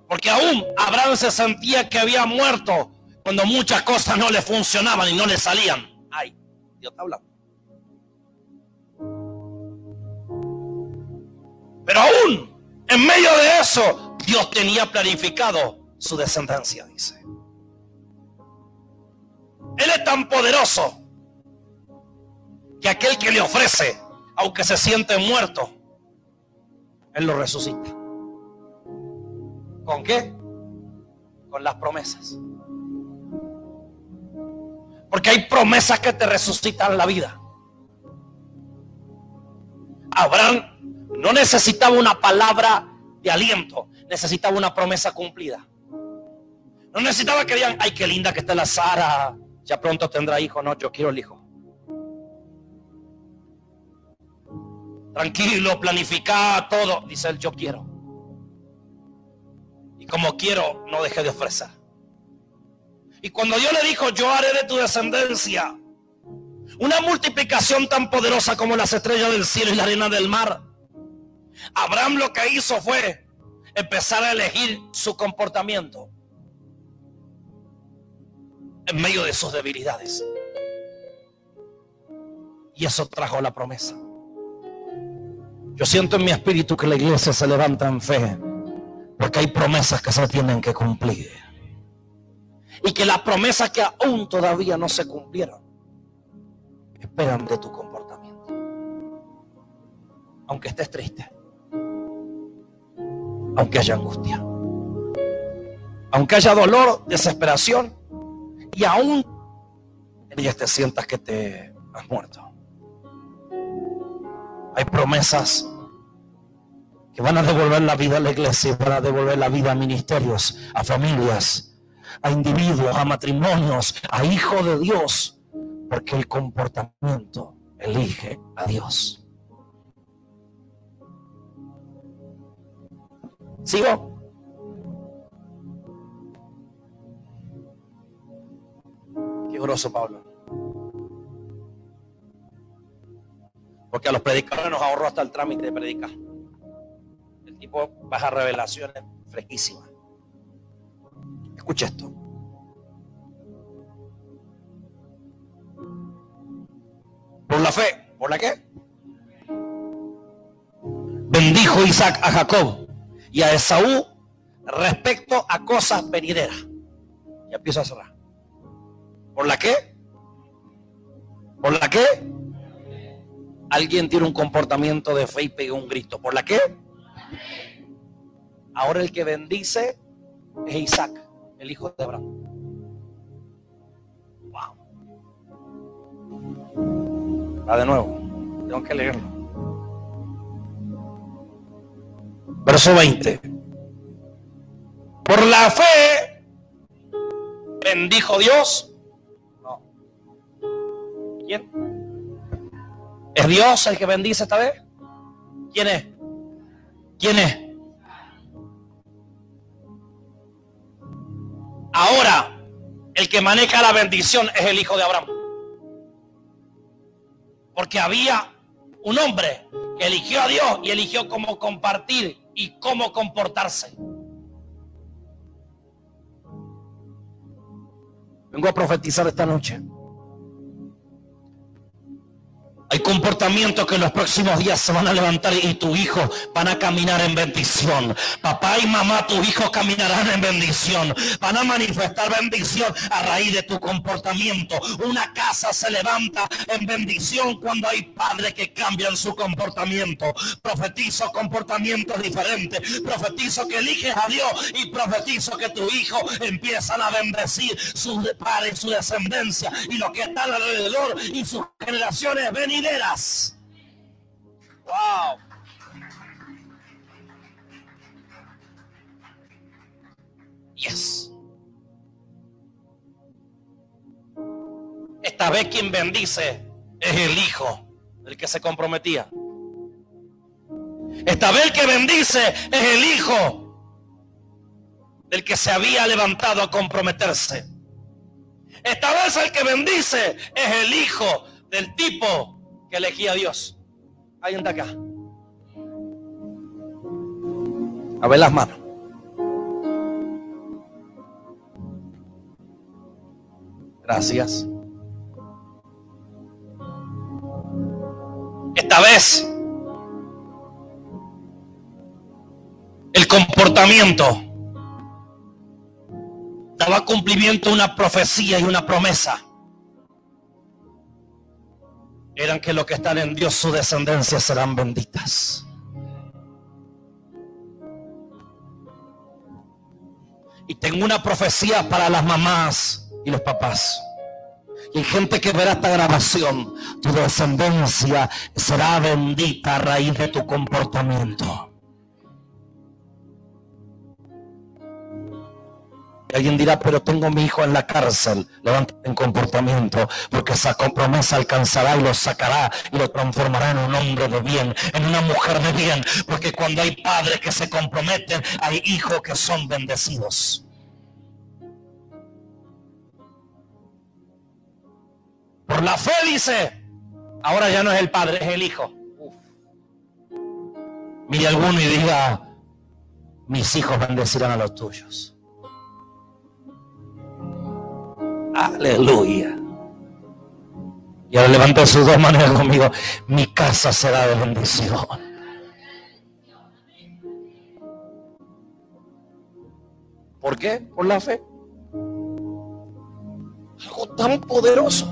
porque aún Abraham se sentía que había muerto cuando muchas cosas no le funcionaban y no le salían. Pero aún en medio de eso, Dios tenía planificado su descendencia, dice. Él es tan poderoso que aquel que le ofrece, aunque se siente muerto, Él lo resucita. ¿Con qué? Con las promesas. Porque hay promesas que te resucitan la vida. Abraham no necesitaba una palabra de aliento, necesitaba una promesa cumplida. No necesitaba que digan, ay, qué linda que está la Sara, ya pronto tendrá hijo. No, yo quiero el hijo. Tranquilo, planificado todo. Dice él, yo quiero. Y como quiero, no deje de ofrecer. Y cuando Dios le dijo, yo haré de tu descendencia una multiplicación tan poderosa como las estrellas del cielo y la arena del mar, Abraham lo que hizo fue empezar a elegir su comportamiento en medio de sus debilidades. Y eso trajo la promesa. Yo siento en mi espíritu que la iglesia se levanta en fe, porque hay promesas que se tienen que cumplir. Y que las promesas que aún todavía no se cumplieron, esperan de tu comportamiento. Aunque estés triste aunque haya angustia, aunque haya dolor, desesperación y aún ellas te sientas que te has muerto. Hay promesas que van a devolver la vida a la iglesia, van a devolver la vida a ministerios, a familias, a individuos, a matrimonios, a hijos de Dios, porque el comportamiento elige a Dios. ¿Sigo? Qué grosso, Pablo. Porque a los predicadores nos ahorró hasta el trámite de predicar. El tipo baja revelaciones fresquísimas. Escucha esto. Por la fe. ¿Por la qué? Bendijo Isaac a Jacob y a Esaú respecto a cosas venideras. Ya empiezo a cerrar. ¿Por la qué? ¿Por la qué? Alguien tiene un comportamiento de fe y pega un grito. ¿Por la qué? Ahora el que bendice es Isaac, el hijo de Abraham. Wow. Va de nuevo. Tengo que leerlo. Verso 20. Por la fe bendijo Dios. No. ¿Quién? ¿Es Dios el que bendice esta vez? ¿Quién es? ¿Quién es? Ahora, el que maneja la bendición es el hijo de Abraham. Porque había un hombre que eligió a Dios y eligió cómo compartir y cómo comportarse. Vengo a profetizar esta noche. Hay comportamientos que en los próximos días se van a levantar y tu hijo van a caminar en bendición. Papá y mamá, tus hijos caminarán en bendición. Van a manifestar bendición a raíz de tu comportamiento. Una casa se levanta en bendición cuando hay padres que cambian su comportamiento. Profetizo comportamientos diferentes. Profetizo que eliges a Dios y profetizo que tu hijo empiezan a bendecir sus padres, su descendencia y lo que está alrededor y sus generaciones Wow. Yes. Esta vez quien bendice es el hijo del que se comprometía. Esta vez el que bendice es el hijo del que se había levantado a comprometerse. Esta vez el que bendice es el hijo del tipo que elegía a Dios. Alguien de acá. A ver las manos. Gracias. Esta vez el comportamiento daba cumplimiento a una profecía y una promesa. Eran que los que están en Dios, su descendencia serán benditas. Y tengo una profecía para las mamás y los papás. Y gente que verá esta grabación. Tu descendencia será bendita a raíz de tu comportamiento. Alguien dirá, pero tengo mi hijo en la cárcel. Levántate en comportamiento, porque esa promesa alcanzará y lo sacará y lo transformará en un hombre de bien, en una mujer de bien. Porque cuando hay padres que se comprometen, hay hijos que son bendecidos. Por la fe dice, ahora ya no es el padre, es el hijo. Mire alguno y diga, mis hijos bendecirán a los tuyos. Aleluya. Y ahora levanta sus dos manos conmigo. Mi casa será de bendición. ¿Por qué? Por la fe. Algo tan poderoso.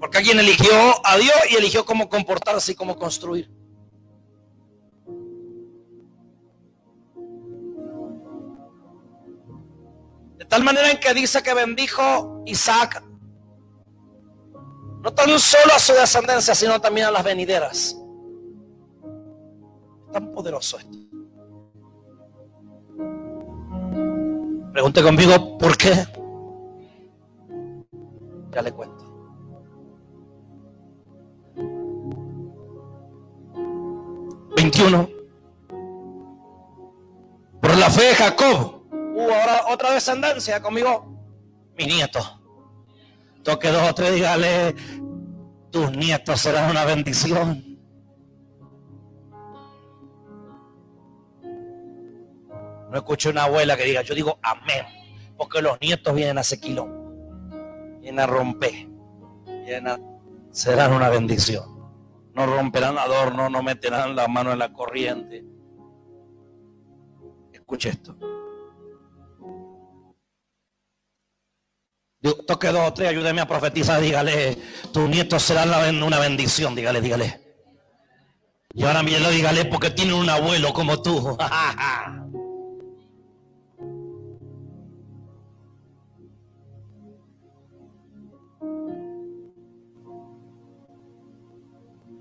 Porque alguien eligió a Dios y eligió cómo comportarse y cómo construir. Tal manera en que dice que bendijo Isaac no tan solo a su descendencia, sino también a las venideras. Tan poderoso esto. Pregunte conmigo, ¿por qué? Ya le cuento. Veintiuno. Por la fe de Jacob ahora otra descendencia conmigo. Mi nieto. Toque dos o tres, dígale, tus nietos serán una bendición. No escuché una abuela que diga, yo digo amén, porque los nietos vienen a sequilón, vienen a romper, vienen a, serán una bendición. No romperán adorno, no meterán la mano en la corriente. Escuche esto. Toque dos o tres, ayúdeme a profetizar, dígale, tus nietos serán una bendición, dígale, dígale. Y ahora lo dígale, porque tiene un abuelo como tú. *laughs*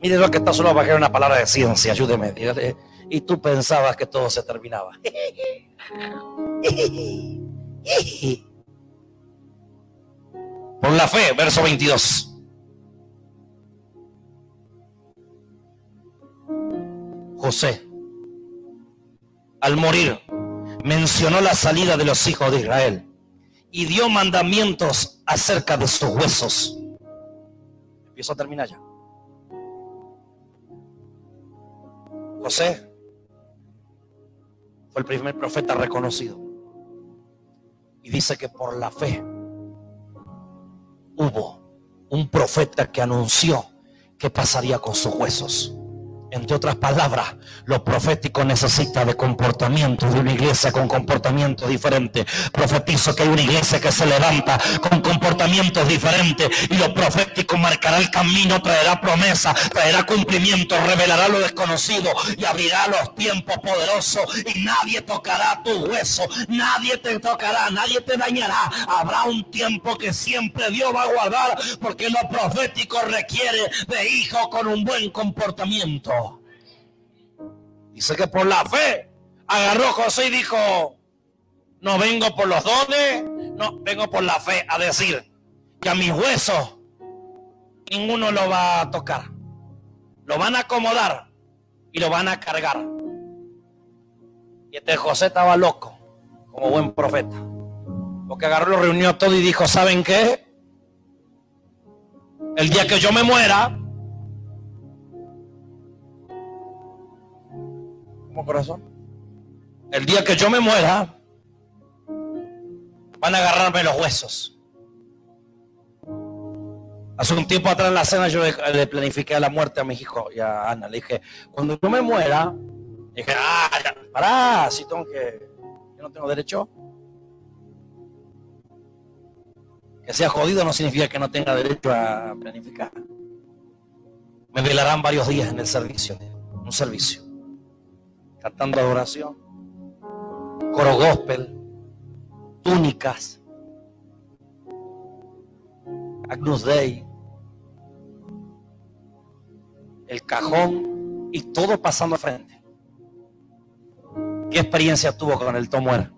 Mire lo que está solo que una palabra de ciencia, ayúdeme, dígale. Y tú pensabas que todo se terminaba. *laughs* Por la fe, verso 22. José, al morir, mencionó la salida de los hijos de Israel y dio mandamientos acerca de sus huesos. Empiezo a terminar ya. José fue el primer profeta reconocido. Y dice que por la fe hubo un profeta que anunció qué pasaría con sus huesos. Entre otras palabras, lo profético necesita de comportamiento, de una iglesia con comportamiento diferente. Profetizo que hay una iglesia que se levanta con comportamientos diferentes y lo profético marcará el camino, traerá promesa, traerá cumplimiento, revelará lo desconocido y abrirá los tiempos poderosos y nadie tocará tu hueso, nadie te tocará, nadie te dañará. Habrá un tiempo que siempre Dios va a guardar porque lo profético requiere de hijos con un buen comportamiento. Dice que por la fe agarró José y dijo, no vengo por los dones, no, vengo por la fe a decir que a mis huesos ninguno lo va a tocar. Lo van a acomodar, y lo van a cargar. Y este José estaba loco, como buen profeta. Porque agarró, lo reunió todo y dijo, ¿saben qué? El día que yo me muera, ¿cómo corazón? El día que yo me muera, van a agarrarme los huesos. Hace un tiempo atrás en la cena yo le planifiqué la muerte a mi hijo y a Ana. Le dije, cuando yo me muera, dije, ah, ya, pará, si tengo que, yo no tengo derecho. Que sea jodido no significa que no tenga derecho a planificar. Me velarán varios días en el servicio, un servicio, cantando adoración, coro gospel, túnicas, Agnus Dei, el cajón y todo pasando frente. ¿Qué experiencia tuvo con el Tomuer?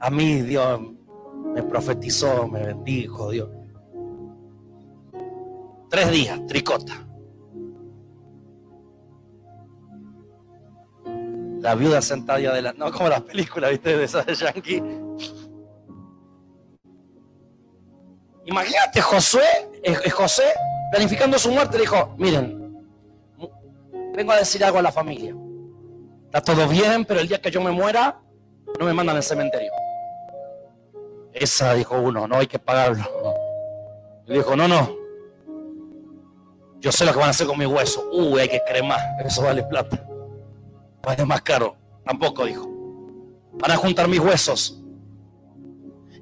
A mí Dios me profetizó, me bendijo Dios. Tres días, tricota. La viuda sentada de la... No, como las películas, ¿viste? De esas de Yankee. Imagínate, Josué, José planificando su muerte, dijo, miren, vengo a decir algo a la familia. Está todo bien, pero el día que yo me muera, no me mandan al cementerio. Esa, dijo uno, no hay que pagarlo. Y dijo, no, no. Yo sé lo que van a hacer con mi hueso. Uy, hay que cremar. Eso vale plata. Vale más caro. Tampoco, dijo. Van a juntar mis huesos.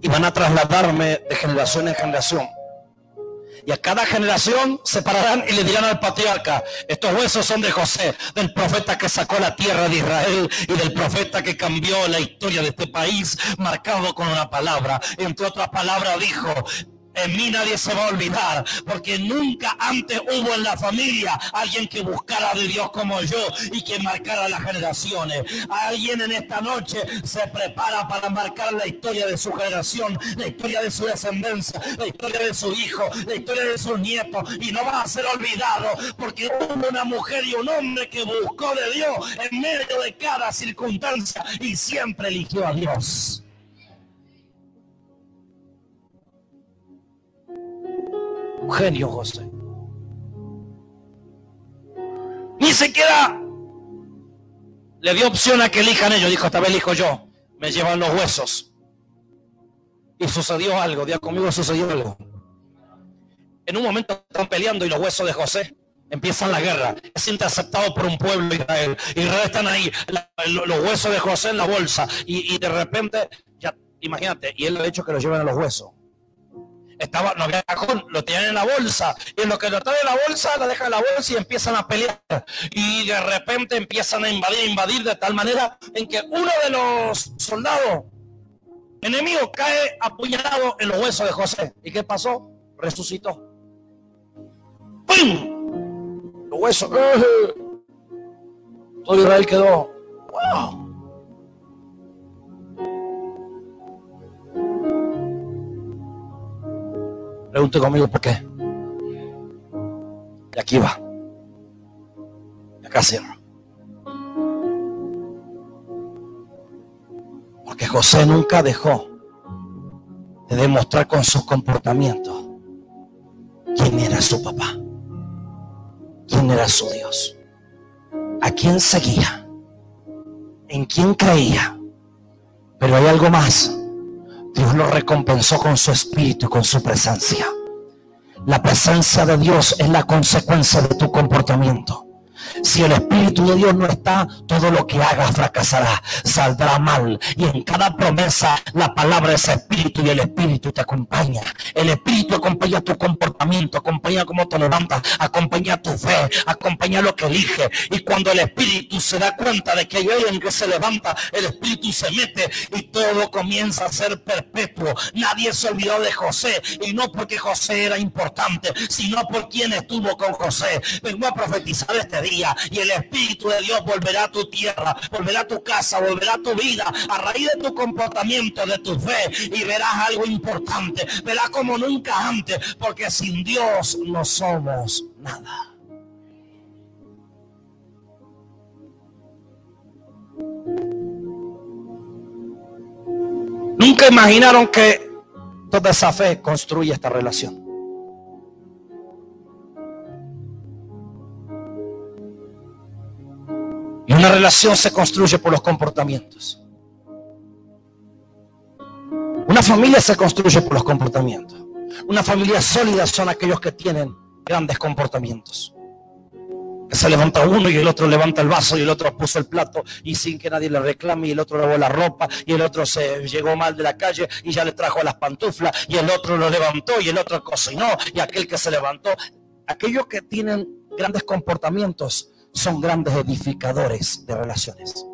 Y van a trasladarme de generación en generación y a cada generación se pararán y le dirán al patriarca, estos huesos son de José, del profeta que sacó la tierra de Israel y del profeta que cambió la historia de este país, marcado con una palabra. Entre otras palabras dijo, en mí nadie se va a olvidar, porque nunca antes hubo en la familia alguien que buscara de Dios como yo y que marcara las generaciones. Alguien en esta noche se prepara para marcar la historia de su generación, la historia de su descendencia, la historia de su hijo, la historia de sus nietos y no va a ser olvidado porque hubo una mujer y un hombre que buscó de Dios en medio de cada circunstancia y siempre eligió a Dios. Genio José. Ni siquiera le dio opción a que elijan ellos. Dijo, esta vez elijo yo. Me llevan los huesos. Y sucedió algo. Día conmigo sucedió algo. En un momento están peleando y los huesos de José empiezan la guerra. Es interceptado por un pueblo de Israel. Israel están ahí, los huesos de José en la bolsa. Y, y de repente, ya, imagínate, y él ha dicho que lo lleven a los huesos estaba, no había cajón, lo tenían en la bolsa. Y en lo que lo traen en la bolsa, la dejan en la bolsa y empiezan a pelear. Y de repente empiezan a invadir, invadir de tal manera en que uno de los soldados enemigos cae apuñalado en los huesos de José. ¿Y qué pasó? Resucitó. ¡Pum! Los huesos. Todo Israel quedó. ¡Wow! Pregunte conmigo por qué. Y aquí va. Y acá cierro. Porque José nunca dejó de demostrar con sus comportamientos quién era su papá, quién era su Dios, a quién seguía, en quién creía. Pero hay algo más. Dios lo recompensó con su espíritu y con su presencia. La presencia de Dios es la consecuencia de tu comportamiento. Si el Espíritu de Dios no está, todo lo que hagas fracasará, saldrá mal. Y en cada promesa la palabra es Espíritu y el Espíritu te acompaña. El Espíritu acompaña tu comportamiento, acompaña cómo te levantas, acompaña tu fe, acompaña lo que elige. Y cuando el Espíritu se da cuenta de que hay alguien que se levanta, el Espíritu se mete y todo comienza a ser perpetuo. Nadie se olvidó de José y no porque José era importante, sino por quien estuvo con José. Vengo a profetizar este día y el Espíritu de Dios volverá a tu tierra, volverá a tu casa, volverá a tu vida a raíz de tu comportamiento, de tu fe y verás algo importante, verás como nunca antes, porque sin Dios no somos nada. Nunca imaginaron que toda esa fe construye esta relación. Una relación se construye por los comportamientos. Una familia se construye por los comportamientos. Una familia sólida son aquellos que tienen grandes comportamientos. Que se levanta uno y el otro levanta el vaso y el otro puso el plato y sin que nadie le reclame y el otro lavó la ropa y el otro se llegó mal de la calle y ya le trajo las pantuflas y el otro lo levantó y el otro cocinó y aquel que se levantó. Aquellos que tienen grandes comportamientos son grandes edificadores de relaciones.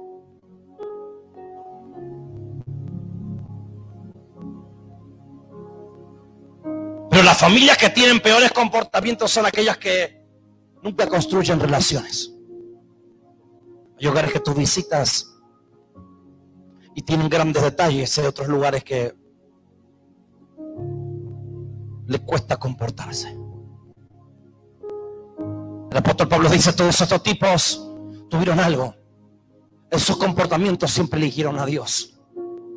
Pero las familias que tienen peores comportamientos son aquellas que nunca construyen relaciones. Hay hogares que tú visitas y tienen grandes detalles. Hay otros lugares que le cuesta comportarse. El apóstol Pablo dice, todos estos tipos tuvieron algo. En sus comportamientos siempre eligieron a Dios.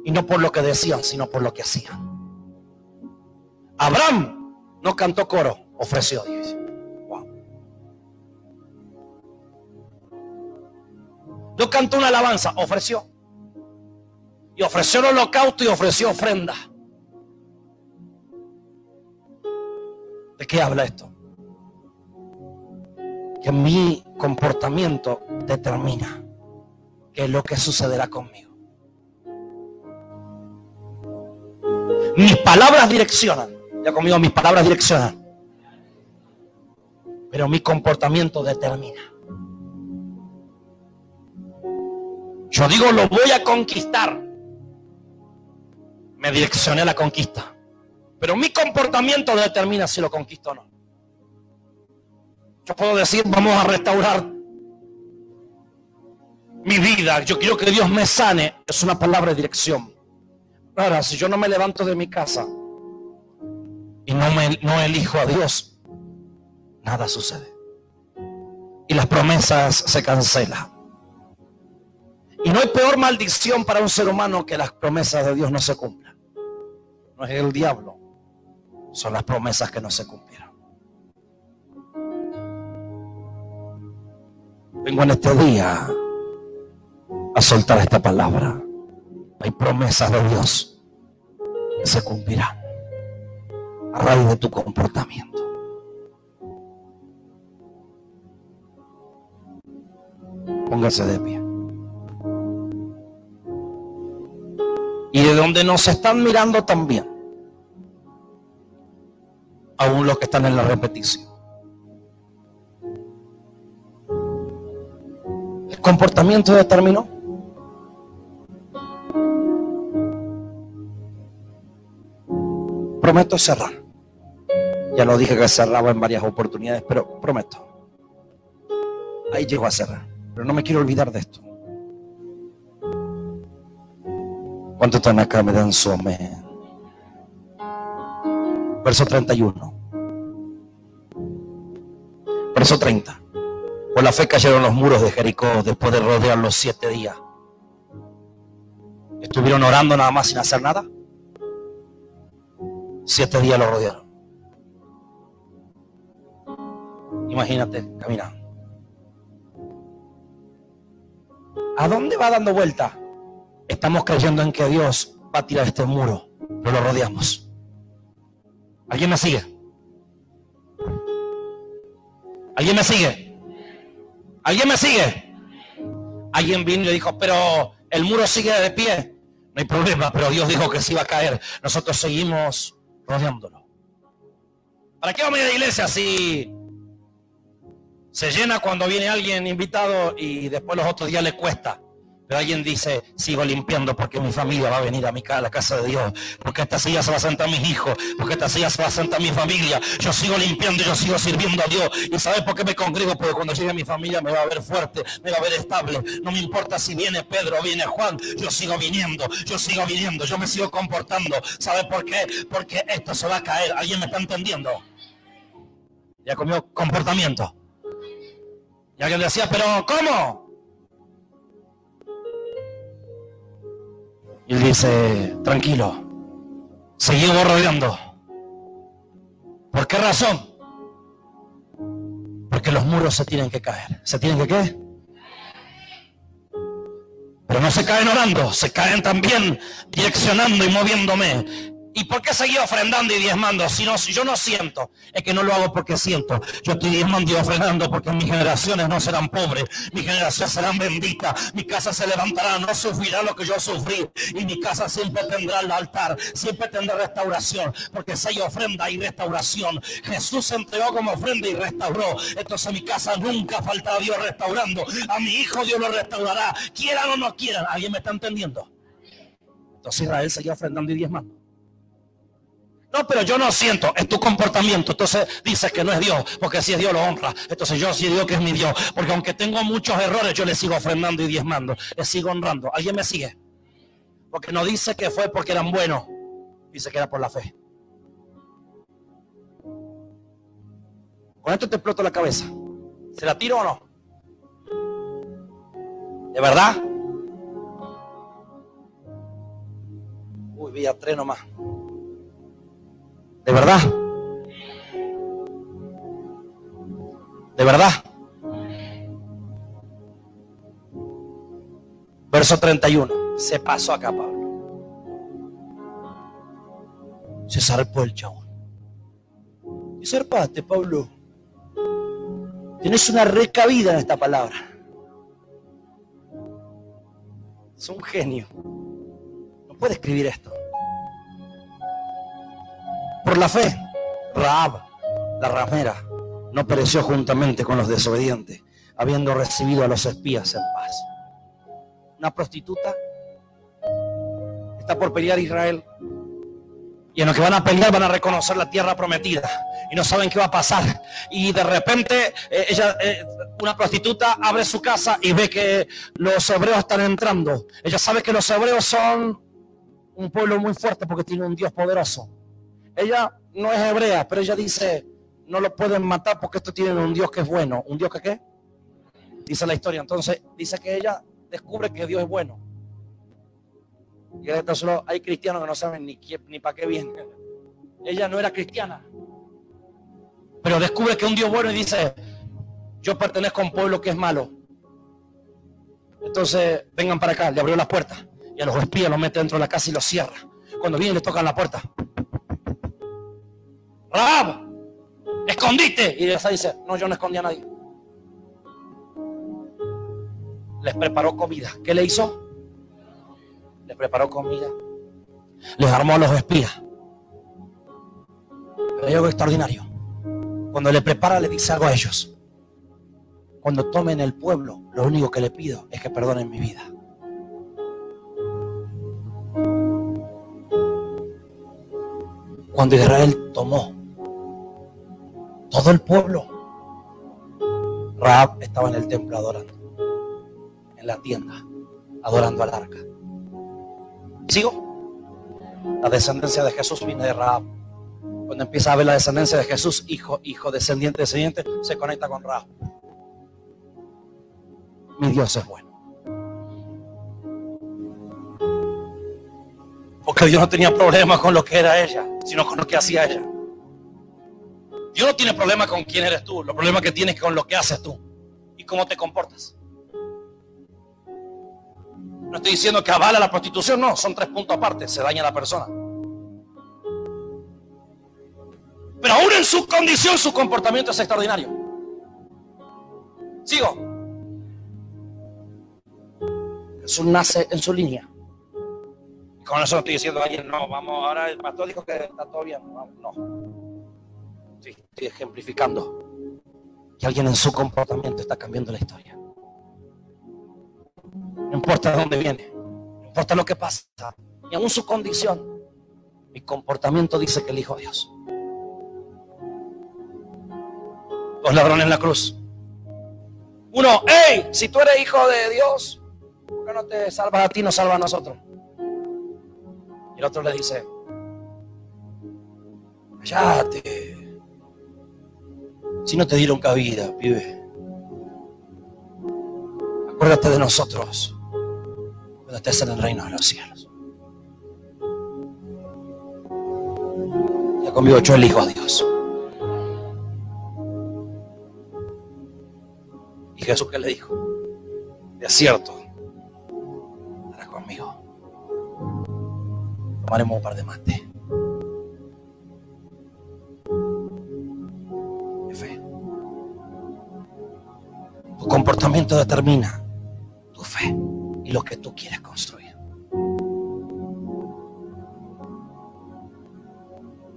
Y no por lo que decían, sino por lo que hacían. Abraham no cantó coro, ofreció a Dios. No cantó una alabanza, ofreció. Y ofreció el holocausto y ofreció ofrenda. ¿De qué habla esto? Que mi comportamiento determina qué es lo que sucederá conmigo. Mis palabras direccionan ya conmigo mis palabras direccionan. Pero mi comportamiento determina. Yo digo, lo voy a conquistar. Me direccioné a la conquista. Pero mi comportamiento determina si lo conquisto o no. Yo puedo decir, vamos a restaurar mi vida. Yo quiero que Dios me sane. Es una palabra de dirección. Ahora, si yo no me levanto de mi casa y no, me, elijo a Dios, nada sucede. Y las promesas se cancelan. Y no hay peor maldición para un ser humano que las promesas de Dios no se cumplan. No es el diablo, son las promesas que no se cumplieron. Vengo en este día a soltar esta palabra. Hay promesas de Dios que se cumplirán a raíz de tu comportamiento. Póngase de pie. Y de donde nos están mirando también, aún los que están en la repetición. Comportamiento determinó. Prometo cerrar. Ya lo dije que cerraba en varias oportunidades, pero prometo. Ahí llego a cerrar. Pero no me quiero olvidar de esto. ¿Cuántos están acá? Me dan su amén. Verso 31. Verso 30. Por la fe cayeron los muros de Jericó después de rodear los siete días. Estuvieron orando nada más sin hacer nada. Siete días lo rodearon. Imagínate, caminando. ¿A dónde va dando vuelta? Estamos creyendo en que Dios va a tirar este muro, pero lo rodeamos. ¿Alguien me sigue? ¿Alguien me sigue? ¿Alguien me sigue? Alguien vino y dijo, pero el muro sigue de pie. No hay problema, pero Dios dijo que se iba a caer. Nosotros seguimos rodeándolo. ¿Para qué vamos a ir a la iglesia si se llena cuando viene alguien invitado y después los otros días le cuesta. Pero alguien dice, sigo limpiando porque mi familia va a venir a, mi, a la casa de Dios. Porque esta silla se va a sentar mis hijos. Porque esta silla se va a sentar mi familia. Yo sigo limpiando y yo sigo sirviendo a Dios. ¿Y sabes por qué me congrego? Porque cuando llegue mi familia me va a ver fuerte, me va a ver estable. No me importa si viene Pedro o viene Juan. Yo sigo viniendo, yo sigo viniendo, yo me sigo comportando. ¿Sabe por qué? Porque esto se va a caer. ¿Alguien me está entendiendo? Ya comió comportamiento. Y alguien decía, pero ¿cómo? Y dice, tranquilo, seguimos rodeando. ¿Por qué razón? Porque los muros se tienen que caer. ¿Se tienen que qué? Pero no se caen orando, se caen también direccionando y moviéndome. ¿Y por qué seguí ofrendando y diezmando? Si, no, si yo no siento, es que no lo hago porque siento. Yo estoy diezmando y ofrendando porque mis generaciones no serán pobres, mis generaciones serán benditas, mi casa se levantará, no sufrirá lo que yo sufrí y mi casa siempre tendrá el altar, siempre tendrá restauración, porque si hay ofrenda y restauración, Jesús se entregó como ofrenda y restauró. Entonces mi casa nunca faltará Dios restaurando. A mi hijo Dios lo restaurará, quieran o no quieran. ¿Alguien me está entendiendo? Entonces Israel seguía ofrendando y diezmando. No, pero yo no siento, es tu comportamiento. Entonces dices que no es Dios, porque si es Dios lo honra. Entonces yo sí digo que es mi Dios, porque aunque tengo muchos errores, yo le sigo ofrendando y diezmando, le sigo honrando. ¿Alguien me sigue? Porque no dice que fue porque eran buenos, dice que era por la fe. Con esto te exploto la cabeza. ¿Se la tiro o no? ¿De verdad? Uy, vi a tres nomás. De verdad. De verdad. Verso 31. Se pasó acá, Pablo. Se zarpó el chabón. Y zarpaste, Pablo. Tienes una recabida en esta palabra. Es un genio. No puede escribir esto. Por la fe, Raab, la ramera, no pereció juntamente con los desobedientes, habiendo recibido a los espías en paz. Una prostituta está por pelear Israel. Y en lo que van a pelear van a reconocer la tierra prometida. Y no saben qué va a pasar. Y de repente eh, ella, eh, una prostituta abre su casa y ve que los hebreos están entrando. Ella sabe que los hebreos son un pueblo muy fuerte porque tiene un Dios poderoso. Ella no es hebrea, pero ella dice, no lo pueden matar porque esto tiene un Dios que es bueno. ¿Un Dios que qué? Dice la historia. Entonces dice que ella descubre que Dios es bueno. Y solo hay cristianos que no saben ni, ni para qué viene. Ella no era cristiana. Pero descubre que un Dios bueno y dice, yo pertenezco a un pueblo que es malo. Entonces, vengan para acá, le abrió las puertas. Y a los espías los mete dentro de la casa y los cierra. Cuando vienen les tocan la puerta. Rab, escondiste. Y ella dice, no, yo no escondí a nadie. Les preparó comida. ¿Qué le hizo? Les preparó comida. Les armó los espías. Pero hay algo extraordinario. Cuando le prepara, le dice algo a ellos. Cuando tomen el pueblo, lo único que le pido es que perdonen mi vida. Cuando Israel tomó todo el pueblo. Raab estaba en el templo adorando. En la tienda, adorando al arca. ¿Sigo? La descendencia de Jesús viene de Raab. Cuando empieza a ver la descendencia de Jesús, hijo, hijo, descendiente, descendiente, se conecta con Raab. Mi Dios es bueno. Porque Dios no tenía problemas con lo que era ella, sino con lo que hacía ella. Dios no tiene problema con quién eres tú, los problemas que tienes con lo que haces tú y cómo te comportas. No estoy diciendo que avala la prostitución, no, son tres puntos aparte, se daña la persona. Pero aún en su condición, su comportamiento es extraordinario. Sigo. Jesús nace en su línea. Con eso no estoy diciendo a alguien, no, vamos, ahora el pastor dijo que está todo bien. no estoy ejemplificando que alguien en su comportamiento está cambiando la historia. No importa de dónde viene, no importa lo que pasa, ni aún su condición. Mi comportamiento dice que elijo a Dios. Dos ladrones en la cruz. Uno, hey, si tú eres hijo de Dios, ¿por qué no te salvas a ti, no salva a nosotros? Y el otro le dice, cállate si no te dieron cabida, pibe. Acuérdate de nosotros cuando estés en el reino de los cielos. Ya conmigo, yo elijo a Dios. Y Jesús que le dijo, de acierto, estarás conmigo. Tomaremos un par de mate. Tu comportamiento determina tu fe y lo que tú quieres construir.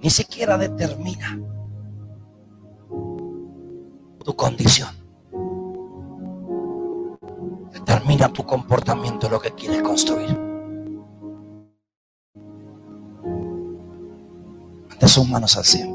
Ni siquiera determina tu condición. Determina tu comportamiento, lo que quieres construir. Ante sus manos al cielo.